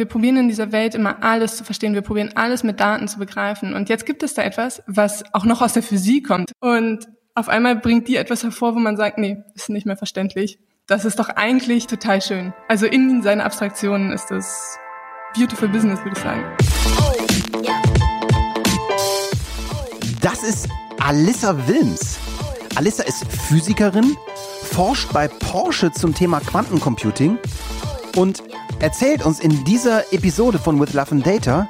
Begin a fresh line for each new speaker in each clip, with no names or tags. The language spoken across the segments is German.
wir probieren in dieser Welt immer alles zu verstehen. Wir probieren alles mit Daten zu begreifen. Und jetzt gibt es da etwas, was auch noch aus der Physik kommt. Und auf einmal bringt die etwas hervor, wo man sagt, nee, ist nicht mehr verständlich. Das ist doch eigentlich total schön. Also in seinen Abstraktionen ist das beautiful business, würde ich sagen.
Das ist Alissa Wilms. Alissa ist Physikerin, forscht bei Porsche zum Thema Quantencomputing und erzählt uns in dieser Episode von With Love and Data,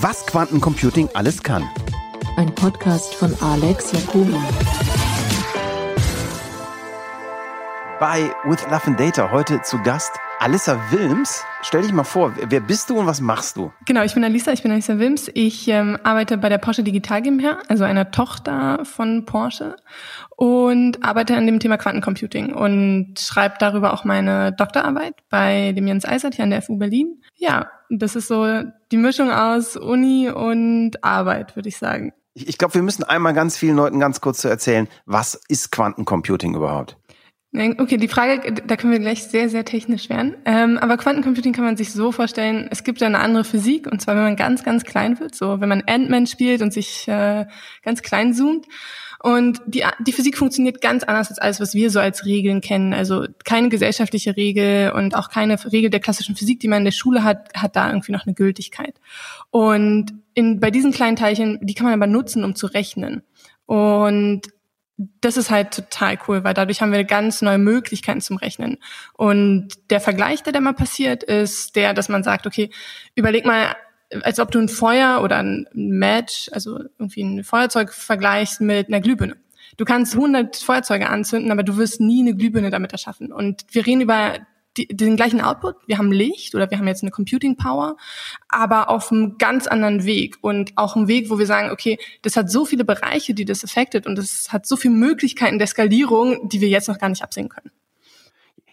was Quantencomputing alles kann.
Ein Podcast von Alex Jacobi.
Bei With Love and Data heute zu Gast Alissa Wilms. Stell dich mal vor, wer bist du und was machst du?
Genau, ich bin Alissa, ich bin Alissa Wilms. Ich ähm, arbeite bei der Porsche Digital GmbH, also einer Tochter von Porsche und arbeite an dem Thema Quantencomputing und schreibe darüber auch meine Doktorarbeit bei dem Jens Eisert hier an der FU Berlin. Ja, das ist so die Mischung aus Uni und Arbeit, würde ich sagen.
Ich, ich glaube, wir müssen einmal ganz vielen Leuten ganz kurz zu erzählen, was ist Quantencomputing überhaupt?
Okay, die Frage, da können wir gleich sehr, sehr technisch werden. Ähm, aber Quantencomputing kann man sich so vorstellen, es gibt eine andere Physik, und zwar wenn man ganz, ganz klein wird, so wenn man Ant-Man spielt und sich äh, ganz klein zoomt. Und die, die Physik funktioniert ganz anders als alles, was wir so als Regeln kennen. Also keine gesellschaftliche Regel und auch keine Regel der klassischen Physik, die man in der Schule hat, hat da irgendwie noch eine Gültigkeit. Und in, bei diesen kleinen Teilchen, die kann man aber nutzen, um zu rechnen. Und das ist halt total cool, weil dadurch haben wir ganz neue Möglichkeiten zum Rechnen. Und der Vergleich, der da mal passiert, ist der, dass man sagt, okay, überleg mal, als ob du ein Feuer oder ein Match, also irgendwie ein Feuerzeug vergleichst mit einer Glühbirne. Du kannst 100 Feuerzeuge anzünden, aber du wirst nie eine Glühbirne damit erschaffen. Und wir reden über die, den gleichen Output. Wir haben Licht oder wir haben jetzt eine Computing Power, aber auf einem ganz anderen Weg und auch einem Weg, wo wir sagen, okay, das hat so viele Bereiche, die das affectet und das hat so viele Möglichkeiten der Skalierung, die wir jetzt noch gar nicht absehen können.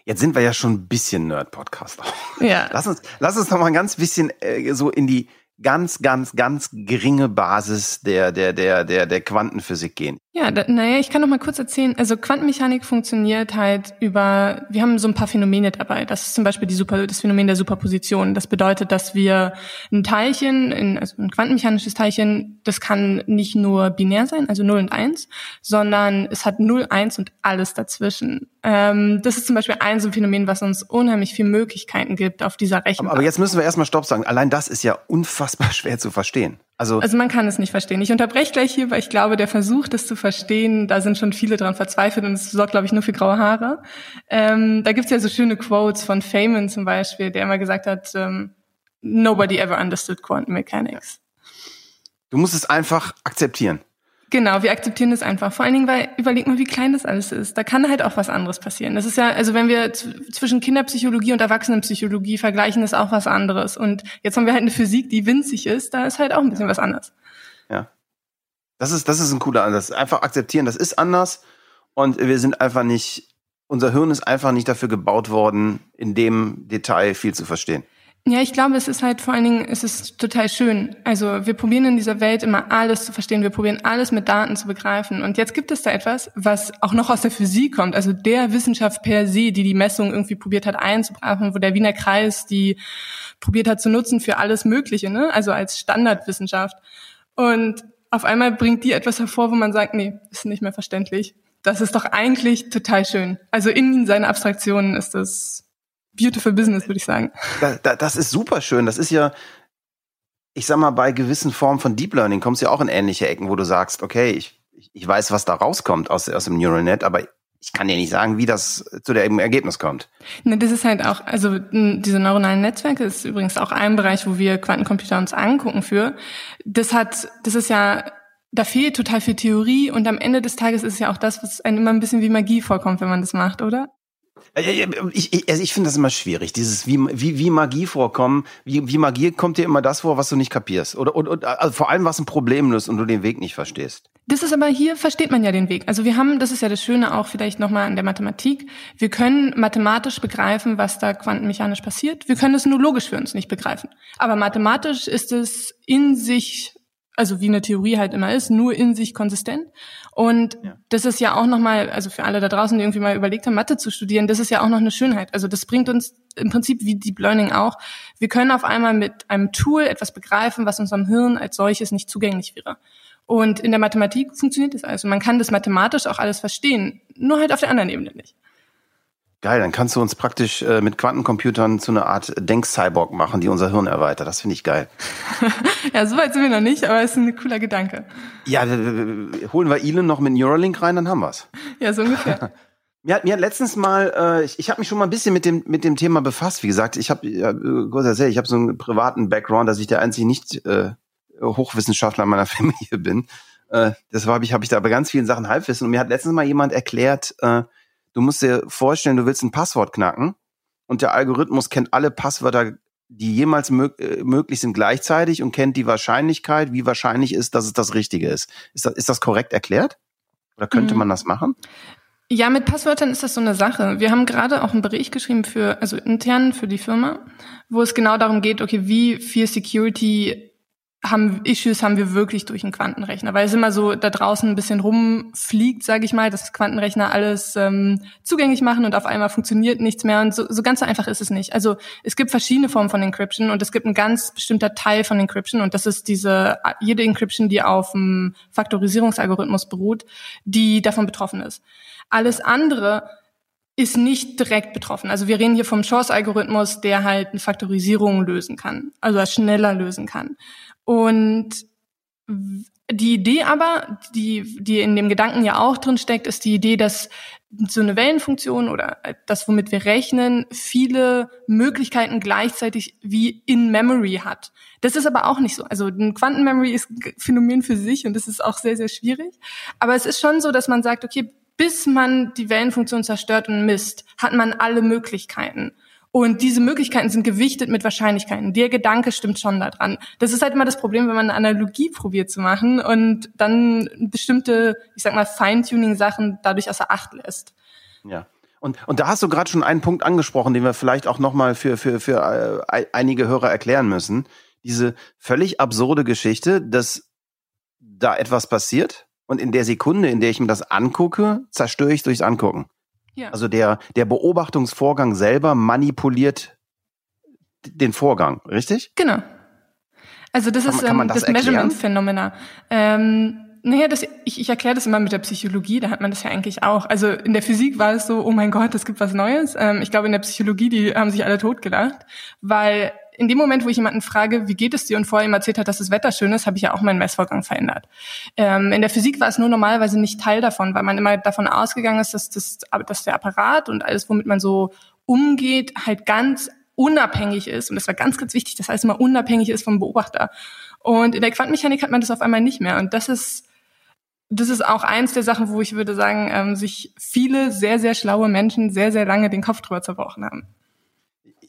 Jetzt sind wir ja schon ein bisschen Nerd-Podcast.
Ja.
Lass uns, lass uns noch mal ein ganz bisschen äh, so in die ganz, ganz, ganz geringe Basis der, der, der, der, der Quantenphysik gehen.
Ja, da, naja, ich kann noch mal kurz erzählen. Also Quantenmechanik funktioniert halt über, wir haben so ein paar Phänomene dabei. Das ist zum Beispiel die Super, das Phänomen der Superposition. Das bedeutet, dass wir ein Teilchen, in, also ein quantenmechanisches Teilchen, das kann nicht nur binär sein, also 0 und 1, sondern es hat 0, 1 und alles dazwischen. Ähm, das ist zum Beispiel ein so ein Phänomen, was uns unheimlich viele Möglichkeiten gibt auf dieser Rechnung.
Aber jetzt müssen wir erstmal Stopp sagen. Allein das ist ja unfassbar schwer zu verstehen.
Also, also man kann es nicht verstehen. Ich unterbreche gleich hier, weil ich glaube, der Versuch, das zu verstehen, da sind schon viele dran verzweifelt und es sorgt, glaube ich, nur für graue Haare. Ähm, da gibt's ja so schöne Quotes von Feynman zum Beispiel, der immer gesagt hat, ähm, nobody ever understood quantum mechanics.
Du musst es einfach akzeptieren.
Genau, wir akzeptieren das einfach. Vor allen Dingen, weil überleg mal, wie klein das alles ist. Da kann halt auch was anderes passieren. Das ist ja, also wenn wir zwischen Kinderpsychologie und Erwachsenenpsychologie vergleichen, ist auch was anderes. Und jetzt haben wir halt eine Physik, die winzig ist, da ist halt auch ein bisschen was anderes.
Ja. Das ist, das ist ein cooler Ansatz. Einfach akzeptieren, das ist anders. Und wir sind einfach nicht, unser Hirn ist einfach nicht dafür gebaut worden, in dem Detail viel zu verstehen.
Ja, ich glaube, es ist halt vor allen Dingen, es ist total schön. Also wir probieren in dieser Welt immer alles zu verstehen. Wir probieren alles mit Daten zu begreifen. Und jetzt gibt es da etwas, was auch noch aus der Physik kommt. Also der Wissenschaft per se, die die Messung irgendwie probiert hat einzubrachen, wo der Wiener Kreis die probiert hat zu nutzen für alles Mögliche, ne? Also als Standardwissenschaft. Und auf einmal bringt die etwas hervor, wo man sagt, nee, ist nicht mehr verständlich. Das ist doch eigentlich total schön. Also in seinen Abstraktionen ist das beautiful business, würde ich sagen.
Da, da, das ist super schön. Das ist ja, ich sag mal, bei gewissen Formen von Deep Learning kommst du ja auch in ähnliche Ecken, wo du sagst, okay, ich, ich weiß, was da rauskommt aus, aus dem Neural Net, aber ich kann dir nicht sagen, wie das zu dem Ergebnis kommt.
Ne, das ist halt auch, also diese neuronalen Netzwerke ist übrigens auch ein Bereich, wo wir Quantencomputer uns angucken für. Das hat, das ist ja, da fehlt total viel Theorie und am Ende des Tages ist ja auch das, was einem immer ein bisschen wie Magie vorkommt, wenn man das macht, oder?
Äh, ich, ich, also ich finde das immer schwierig, dieses wie, wie, wie Magie vorkommen. Wie, wie Magie kommt dir immer das vor, was du nicht kapierst. Oder, oder also vor allem, was ein Problem löst und du den Weg nicht verstehst.
Das ist aber hier versteht man ja den Weg. Also wir haben, das ist ja das Schöne auch vielleicht nochmal an der Mathematik. Wir können mathematisch begreifen, was da quantenmechanisch passiert. Wir können es nur logisch für uns nicht begreifen. Aber mathematisch ist es in sich also wie eine Theorie halt immer ist, nur in sich konsistent. Und ja. das ist ja auch nochmal, also für alle da draußen, die irgendwie mal überlegt haben, Mathe zu studieren, das ist ja auch noch eine Schönheit. Also das bringt uns im Prinzip wie Deep Learning auch. Wir können auf einmal mit einem Tool etwas begreifen, was unserem Hirn als solches nicht zugänglich wäre. Und in der Mathematik funktioniert das also. Man kann das mathematisch auch alles verstehen, nur halt auf der anderen Ebene nicht.
Geil, dann kannst du uns praktisch äh, mit Quantencomputern zu einer Art Denk-Cyborg machen, die unser Hirn erweitert. Das finde ich geil.
ja, so weit sind wir noch nicht, aber es ist ein cooler Gedanke.
Ja, holen wir Elon noch mit Neuralink rein, dann haben wir's.
Ja, so ungefähr.
Mir hat, mir hat letztens mal, äh, ich, ich habe mich schon mal ein bisschen mit dem mit dem Thema befasst. Wie gesagt, ich habe ja, kurz erzählt, ich habe so einen privaten Background, dass ich der einzige nicht äh, Hochwissenschaftler meiner Familie bin. Äh, deshalb habe ich habe ich da bei ganz vielen Sachen Halbwissen. Und mir hat letztens mal jemand erklärt, äh, Du musst dir vorstellen, du willst ein Passwort knacken und der Algorithmus kennt alle Passwörter, die jemals mög äh, möglich sind, gleichzeitig und kennt die Wahrscheinlichkeit, wie wahrscheinlich ist, dass es das Richtige ist. Ist das, ist das korrekt erklärt? Oder könnte mhm. man das machen?
Ja, mit Passwörtern ist das so eine Sache. Wir haben gerade auch einen Bericht geschrieben für, also intern für die Firma, wo es genau darum geht, okay, wie viel Security haben Issues haben wir wirklich durch einen Quantenrechner, weil es immer so da draußen ein bisschen rumfliegt, sage ich mal, dass Quantenrechner alles ähm, zugänglich machen und auf einmal funktioniert nichts mehr und so, so ganz so einfach ist es nicht. Also es gibt verschiedene Formen von Encryption und es gibt ein ganz bestimmter Teil von Encryption und das ist diese jede Encryption, die auf dem Faktorisierungsalgorithmus beruht, die davon betroffen ist. Alles andere ist nicht direkt betroffen. Also wir reden hier vom Chance-Algorithmus, der halt eine Faktorisierung lösen kann, also schneller lösen kann. Und die Idee aber, die, die in dem Gedanken ja auch drin steckt, ist die Idee, dass so eine Wellenfunktion oder das, womit wir rechnen, viele Möglichkeiten gleichzeitig wie in Memory hat. Das ist aber auch nicht so. Also ein Quantenmemory ist ein Phänomen für sich und das ist auch sehr, sehr schwierig. Aber es ist schon so, dass man sagt, okay, bis man die Wellenfunktion zerstört und misst, hat man alle Möglichkeiten. Und diese Möglichkeiten sind gewichtet mit Wahrscheinlichkeiten. Der Gedanke stimmt schon daran. Das ist halt immer das Problem, wenn man eine Analogie probiert zu machen und dann bestimmte, ich sag mal, Feintuning-Sachen dadurch außer Acht lässt.
Ja. Und, und da hast du gerade schon einen Punkt angesprochen, den wir vielleicht auch nochmal für, für, für äh, einige Hörer erklären müssen. Diese völlig absurde Geschichte, dass da etwas passiert und in der Sekunde, in der ich mir das angucke, zerstöre ich durchs Angucken. Ja. Also der, der Beobachtungsvorgang selber manipuliert den Vorgang, richtig?
Genau. Also das kann ist ähm, das, das Measurement-Phänomena. Ähm, naja, das, ich, ich erkläre das immer mit der Psychologie, da hat man das ja eigentlich auch. Also in der Physik war es so, oh mein Gott, es gibt was Neues. Ähm, ich glaube, in der Psychologie, die haben sich alle totgelacht, weil in dem Moment, wo ich jemanden frage, wie geht es dir und vorher ihm erzählt hat, dass das Wetter schön ist, habe ich ja auch meinen Messvorgang verändert. Ähm, in der Physik war es nur normalerweise nicht Teil davon, weil man immer davon ausgegangen ist, dass, das, dass der Apparat und alles, womit man so umgeht, halt ganz unabhängig ist. Und das war ganz, ganz wichtig, dass alles immer unabhängig ist vom Beobachter. Und in der Quantenmechanik hat man das auf einmal nicht mehr. Und das ist das ist auch eins der Sachen, wo ich würde sagen, ähm, sich viele sehr, sehr schlaue Menschen sehr, sehr lange den Kopf drüber zerbrochen haben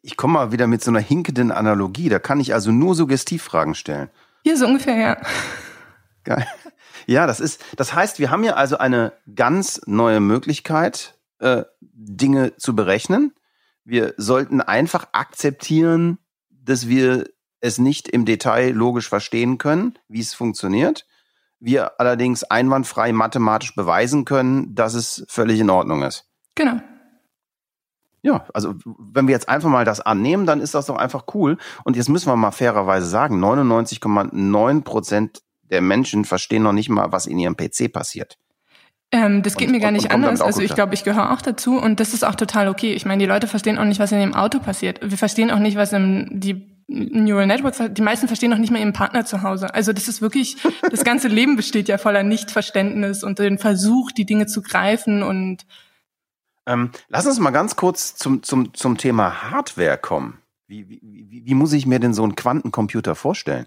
ich komme mal wieder mit so einer hinkenden Analogie. Da kann ich also nur Suggestivfragen stellen.
Ja, so ungefähr, ja.
Geil. Ja, das ist, das heißt, wir haben ja also eine ganz neue Möglichkeit, äh, Dinge zu berechnen. Wir sollten einfach akzeptieren, dass wir es nicht im Detail logisch verstehen können, wie es funktioniert. Wir allerdings einwandfrei mathematisch beweisen können, dass es völlig in Ordnung ist.
Genau.
Ja, also wenn wir jetzt einfach mal das annehmen, dann ist das doch einfach cool. Und jetzt müssen wir mal fairerweise sagen, 99,9 Prozent der Menschen verstehen noch nicht mal, was in ihrem PC passiert.
Ähm, das geht und, mir gar nicht anders. Also ich glaube, ich gehöre auch dazu und das ist auch total okay. Ich meine, die Leute verstehen auch nicht, was in dem Auto passiert. Wir verstehen auch nicht, was im die Neural Networks, die meisten verstehen auch nicht mehr ihren Partner zu Hause. Also das ist wirklich, das ganze Leben besteht ja voller Nichtverständnis und den Versuch, die Dinge zu greifen und
ähm, lass uns mal ganz kurz zum, zum, zum Thema Hardware kommen. Wie, wie, wie, wie muss ich mir denn so einen Quantencomputer vorstellen?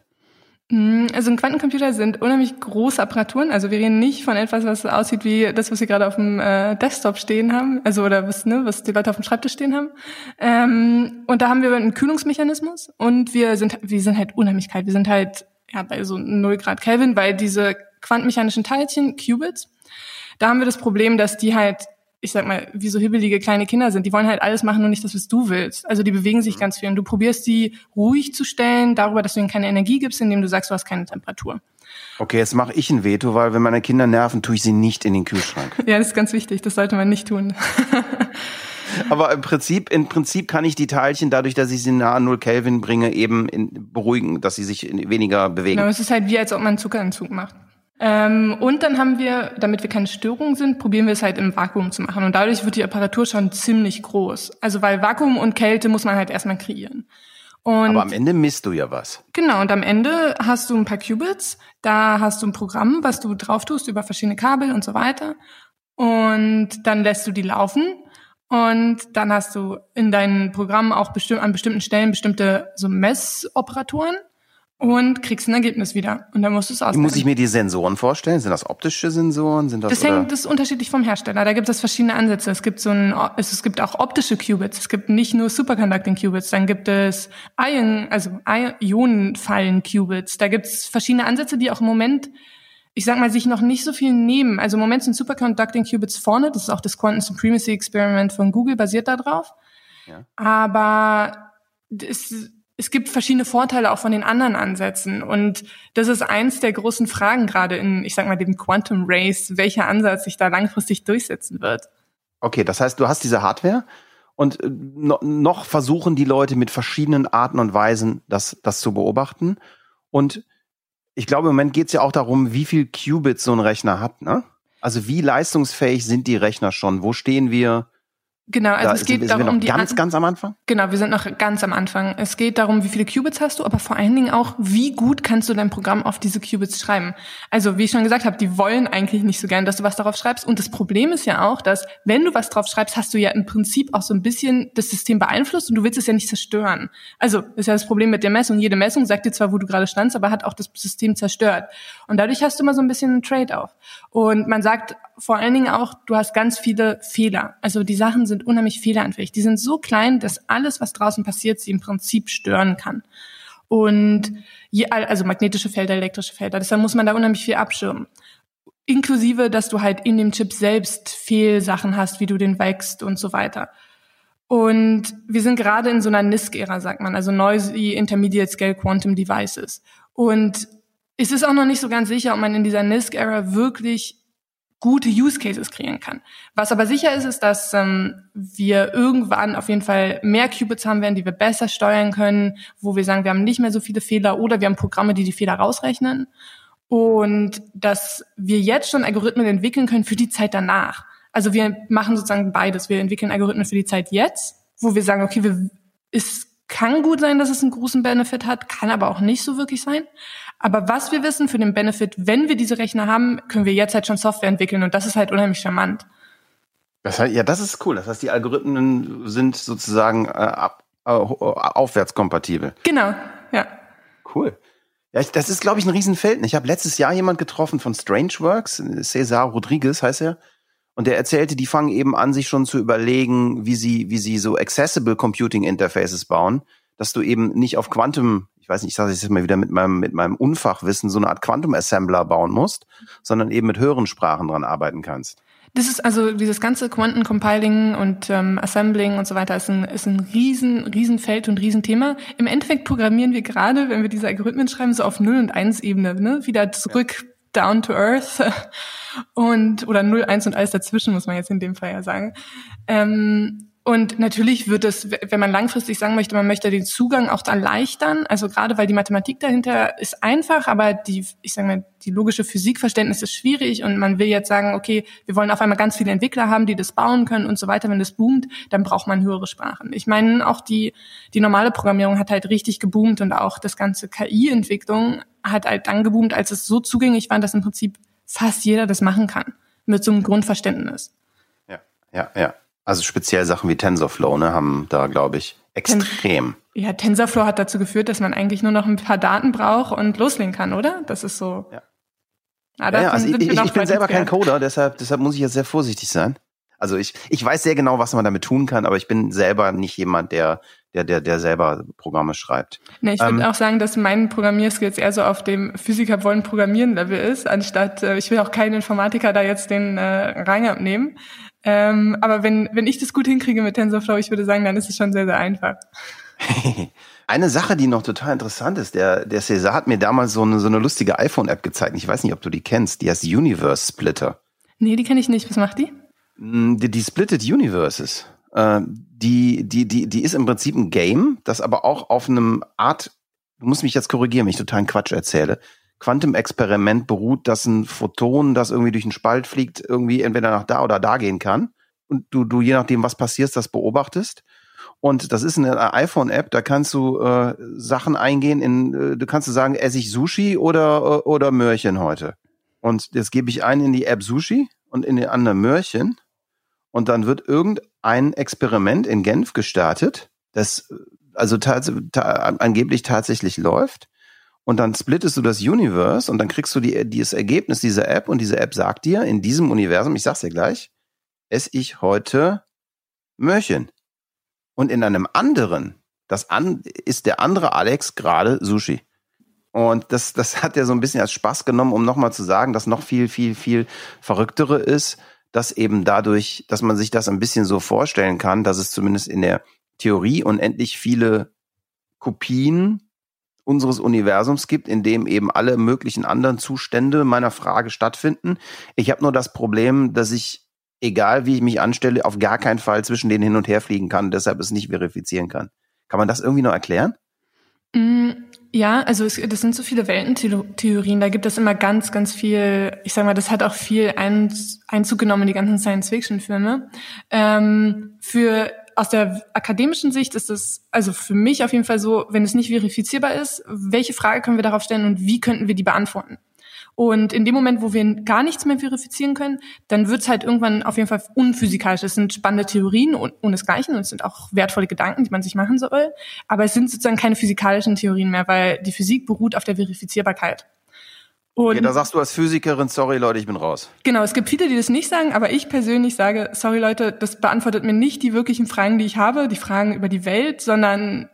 Mm, also ein Quantencomputer sind unheimlich große Apparaturen. Also wir reden nicht von etwas, was aussieht wie das, was wir gerade auf dem äh, Desktop stehen haben, also oder was, ne, was die Leute auf dem Schreibtisch stehen haben. Ähm, und da haben wir einen Kühlungsmechanismus und wir sind, wir sind halt unheimlich kalt. Wir sind halt ja bei so 0 Grad Kelvin, weil diese quantenmechanischen Teilchen, Qubits, da haben wir das Problem, dass die halt ich sag mal, wie so hibbelige kleine Kinder sind. Die wollen halt alles machen und nicht das, was du willst. Also die bewegen sich mhm. ganz viel und du probierst die ruhig zu stellen, darüber, dass du ihnen keine Energie gibst, indem du sagst, du hast keine Temperatur.
Okay, jetzt mache ich ein Veto, weil wenn meine Kinder nerven, tue ich sie nicht in den Kühlschrank.
ja, das ist ganz wichtig. Das sollte man nicht tun.
Aber im Prinzip, im Prinzip kann ich die Teilchen, dadurch, dass ich sie nah an 0 Kelvin bringe, eben in, beruhigen, dass sie sich weniger bewegen.
Genau, es ist halt wie, als ob man einen Zuckerentzug macht. Ähm, und dann haben wir, damit wir keine Störungen sind, probieren wir es halt im Vakuum zu machen. Und dadurch wird die Apparatur schon ziemlich groß. Also weil Vakuum und Kälte muss man halt erstmal kreieren.
Und Aber am Ende misst du ja was.
Genau, und am Ende hast du ein paar Qubits, da hast du ein Programm, was du drauf tust über verschiedene Kabel und so weiter. Und dann lässt du die laufen und dann hast du in deinem Programm auch bestimmt, an bestimmten Stellen bestimmte so Messoperatoren und kriegst ein Ergebnis wieder. Und dann musst du es ausrechnen.
Muss ich mir die Sensoren vorstellen? Sind das optische Sensoren? Sind das,
das hängt das ist unterschiedlich vom Hersteller. Da gibt es verschiedene Ansätze. Es gibt so ein, es, gibt auch optische Qubits. Es gibt nicht nur Superconducting Qubits. Dann gibt es Ion, also Ionenfallen Qubits. Da gibt es verschiedene Ansätze, die auch im Moment, ich sag mal, sich noch nicht so viel nehmen. Also im Moment sind Superconducting Qubits vorne. Das ist auch das Quantum Supremacy Experiment von Google basiert darauf. Ja. Aber es, es gibt verschiedene Vorteile auch von den anderen Ansätzen. Und das ist eins der großen Fragen gerade in, ich sag mal, dem Quantum Race, welcher Ansatz sich da langfristig durchsetzen wird.
Okay, das heißt, du hast diese Hardware und äh, noch versuchen die Leute mit verschiedenen Arten und Weisen das, das zu beobachten. Und ich glaube, im Moment geht es ja auch darum, wie viel Qubits so ein Rechner hat, ne? Also wie leistungsfähig sind die Rechner schon? Wo stehen wir?
Genau, also da es geht sind, darum,
die ganz, ganz am Anfang.
Genau, wir sind noch ganz am Anfang. Es geht darum, wie viele Qubits hast du, aber vor allen Dingen auch, wie gut kannst du dein Programm auf diese Qubits schreiben. Also wie ich schon gesagt habe, die wollen eigentlich nicht so gern, dass du was darauf schreibst. Und das Problem ist ja auch, dass wenn du was drauf schreibst, hast du ja im Prinzip auch so ein bisschen das System beeinflusst und du willst es ja nicht zerstören. Also ist ja das Problem mit der Messung. Jede Messung sagt dir zwar, wo du gerade standst, aber hat auch das System zerstört. Und dadurch hast du immer so ein bisschen einen Trade-off. Und man sagt vor allen Dingen auch, du hast ganz viele Fehler. Also die Sachen sind unheimlich fehleranfällig. Die sind so klein, dass alles, was draußen passiert, sie im Prinzip stören kann. Und je, also magnetische Felder, elektrische Felder. Deshalb muss man da unheimlich viel abschirmen. Inklusive, dass du halt in dem Chip selbst Fehlsachen hast, wie du den wächst und so weiter. Und wir sind gerade in so einer NISC-Ära, sagt man, also Noisy Intermediate Scale Quantum Devices. Und es ist auch noch nicht so ganz sicher, ob man in dieser NISC-Ära wirklich gute Use Cases kreieren kann. Was aber sicher ist, ist, dass ähm, wir irgendwann auf jeden Fall mehr Qubits haben werden, die wir besser steuern können, wo wir sagen, wir haben nicht mehr so viele Fehler oder wir haben Programme, die die Fehler rausrechnen und dass wir jetzt schon Algorithmen entwickeln können für die Zeit danach. Also wir machen sozusagen beides. Wir entwickeln Algorithmen für die Zeit jetzt, wo wir sagen, okay, wir, es kann gut sein, dass es einen großen Benefit hat, kann aber auch nicht so wirklich sein. Aber was wir wissen für den Benefit, wenn wir diese Rechner haben, können wir jetzt halt schon Software entwickeln und das ist halt unheimlich charmant.
Das heißt, ja, das ist cool. Das heißt, die Algorithmen sind sozusagen äh, ab, äh, aufwärtskompatibel.
Genau, ja.
Cool. Ja, ich, das ist, glaube ich, ein Riesenfeld. Ich habe letztes Jahr jemand getroffen von Strangeworks, Cesar Rodriguez heißt er. Und der erzählte, die fangen eben an, sich schon zu überlegen, wie sie, wie sie so accessible Computing Interfaces bauen, dass du eben nicht auf Quantum ich weiß nicht, ich sage es jetzt mal wieder mit meinem, mit meinem Unfachwissen, so eine Art Quantum Assembler bauen musst, sondern eben mit höheren Sprachen dran arbeiten kannst.
Das ist also dieses ganze Quantencompiling und ähm, Assembling und so weiter ist ein, ist ein riesen, riesen Feld und Riesenthema. Im Endeffekt programmieren wir gerade, wenn wir diese Algorithmen schreiben, so auf Null und Eins Ebene, ne? Wieder zurück ja. down to earth und oder Null, Eins und alles dazwischen muss man jetzt in dem Fall ja sagen. Ähm, und natürlich wird es, wenn man langfristig sagen möchte, man möchte den Zugang auch erleichtern, also gerade weil die Mathematik dahinter ist einfach, aber die, ich sage mal, die logische Physikverständnis ist schwierig und man will jetzt sagen, okay, wir wollen auf einmal ganz viele Entwickler haben, die das bauen können und so weiter. Wenn das boomt, dann braucht man höhere Sprachen. Ich meine, auch die, die normale Programmierung hat halt richtig geboomt und auch das ganze KI-Entwicklung hat halt dann geboomt, als es so zugänglich war, dass im Prinzip fast jeder das machen kann. Mit so einem Grundverständnis.
Ja, ja, ja. Also speziell Sachen wie TensorFlow, ne, haben da, glaube ich, extrem.
Ten ja, TensorFlow hat dazu geführt, dass man eigentlich nur noch ein paar Daten braucht und loslegen kann, oder? Das ist so.
Ja. Ah, ja, also ich, ich, ich bin selber kein Coder, deshalb, deshalb muss ich jetzt sehr vorsichtig sein. Also ich, ich weiß sehr genau, was man damit tun kann, aber ich bin selber nicht jemand, der, der, der, der selber Programme schreibt.
Nee, ich würde ähm, auch sagen, dass mein Programmierskills eher so auf dem Physiker wollen programmieren Level ist, anstatt, äh, ich will auch keinen Informatiker da jetzt den äh, Rang abnehmen. Ähm, aber wenn, wenn ich das gut hinkriege mit TensorFlow, ich würde sagen, dann ist es schon sehr, sehr einfach.
Eine Sache, die noch total interessant ist, der, der César hat mir damals so eine, so eine lustige iPhone-App gezeigt. Ich weiß nicht, ob du die kennst. Die heißt Universe Splitter.
Nee, die kenne ich nicht. Was macht die?
Mm, Die, die splittet Universes. Äh, die, die, die, die ist im Prinzip ein Game, das aber auch auf einem Art, du musst mich jetzt korrigieren, wenn ich totalen Quatsch erzähle, Quantum-Experiment beruht, dass ein Photon, das irgendwie durch einen Spalt fliegt, irgendwie entweder nach da oder da gehen kann. Und du, du je nachdem, was passiert, das beobachtest. Und das ist eine iPhone-App, da kannst du äh, Sachen eingehen in, äh, du kannst du sagen, esse ich Sushi oder, äh, oder Möhrchen heute. Und jetzt gebe ich ein in die App Sushi und in die andere Möhrchen. Und dann wird irgendein Experiment in Genf gestartet, das äh, also tats ta angeblich tatsächlich läuft. Und dann splittest du das Universe und dann kriegst du die, dieses Ergebnis dieser App und diese App sagt dir, in diesem Universum, ich sag's dir gleich, esse ich heute Möhrchen. Und in einem anderen, das an, ist der andere Alex gerade Sushi. Und das, das hat er so ein bisschen als Spaß genommen, um nochmal zu sagen, dass noch viel, viel, viel verrücktere ist, dass eben dadurch, dass man sich das ein bisschen so vorstellen kann, dass es zumindest in der Theorie unendlich viele Kopien unseres Universums gibt, in dem eben alle möglichen anderen Zustände meiner Frage stattfinden. Ich habe nur das Problem, dass ich, egal wie ich mich anstelle, auf gar keinen Fall zwischen denen hin und her fliegen kann, deshalb es nicht verifizieren kann. Kann man das irgendwie noch erklären?
Mm, Ja, also es, das sind so viele Weltentheorien. Da gibt es immer ganz, ganz viel. Ich sag mal, das hat auch viel ein, Einzug genommen in die ganzen Science-Fiction-Filme. Ähm, für aus der akademischen Sicht ist es also für mich auf jeden Fall so, wenn es nicht verifizierbar ist, welche Frage können wir darauf stellen und wie könnten wir die beantworten? Und in dem Moment, wo wir gar nichts mehr verifizieren können, dann wird es halt irgendwann auf jeden Fall unphysikalisch. Es sind spannende Theorien und ohnesgleichen und es sind auch wertvolle Gedanken, die man sich machen soll. Aber es sind sozusagen keine physikalischen Theorien mehr, weil die Physik beruht auf der Verifizierbarkeit. Und
Okay, da sagst du als Physikerin, sorry Leute, ich bin raus.
Genau, es gibt viele, die das nicht sagen, aber ich persönlich sage, sorry Leute, das beantwortet mir nicht die wirklichen Fragen, die ich habe, die Fragen über die Welt, sondern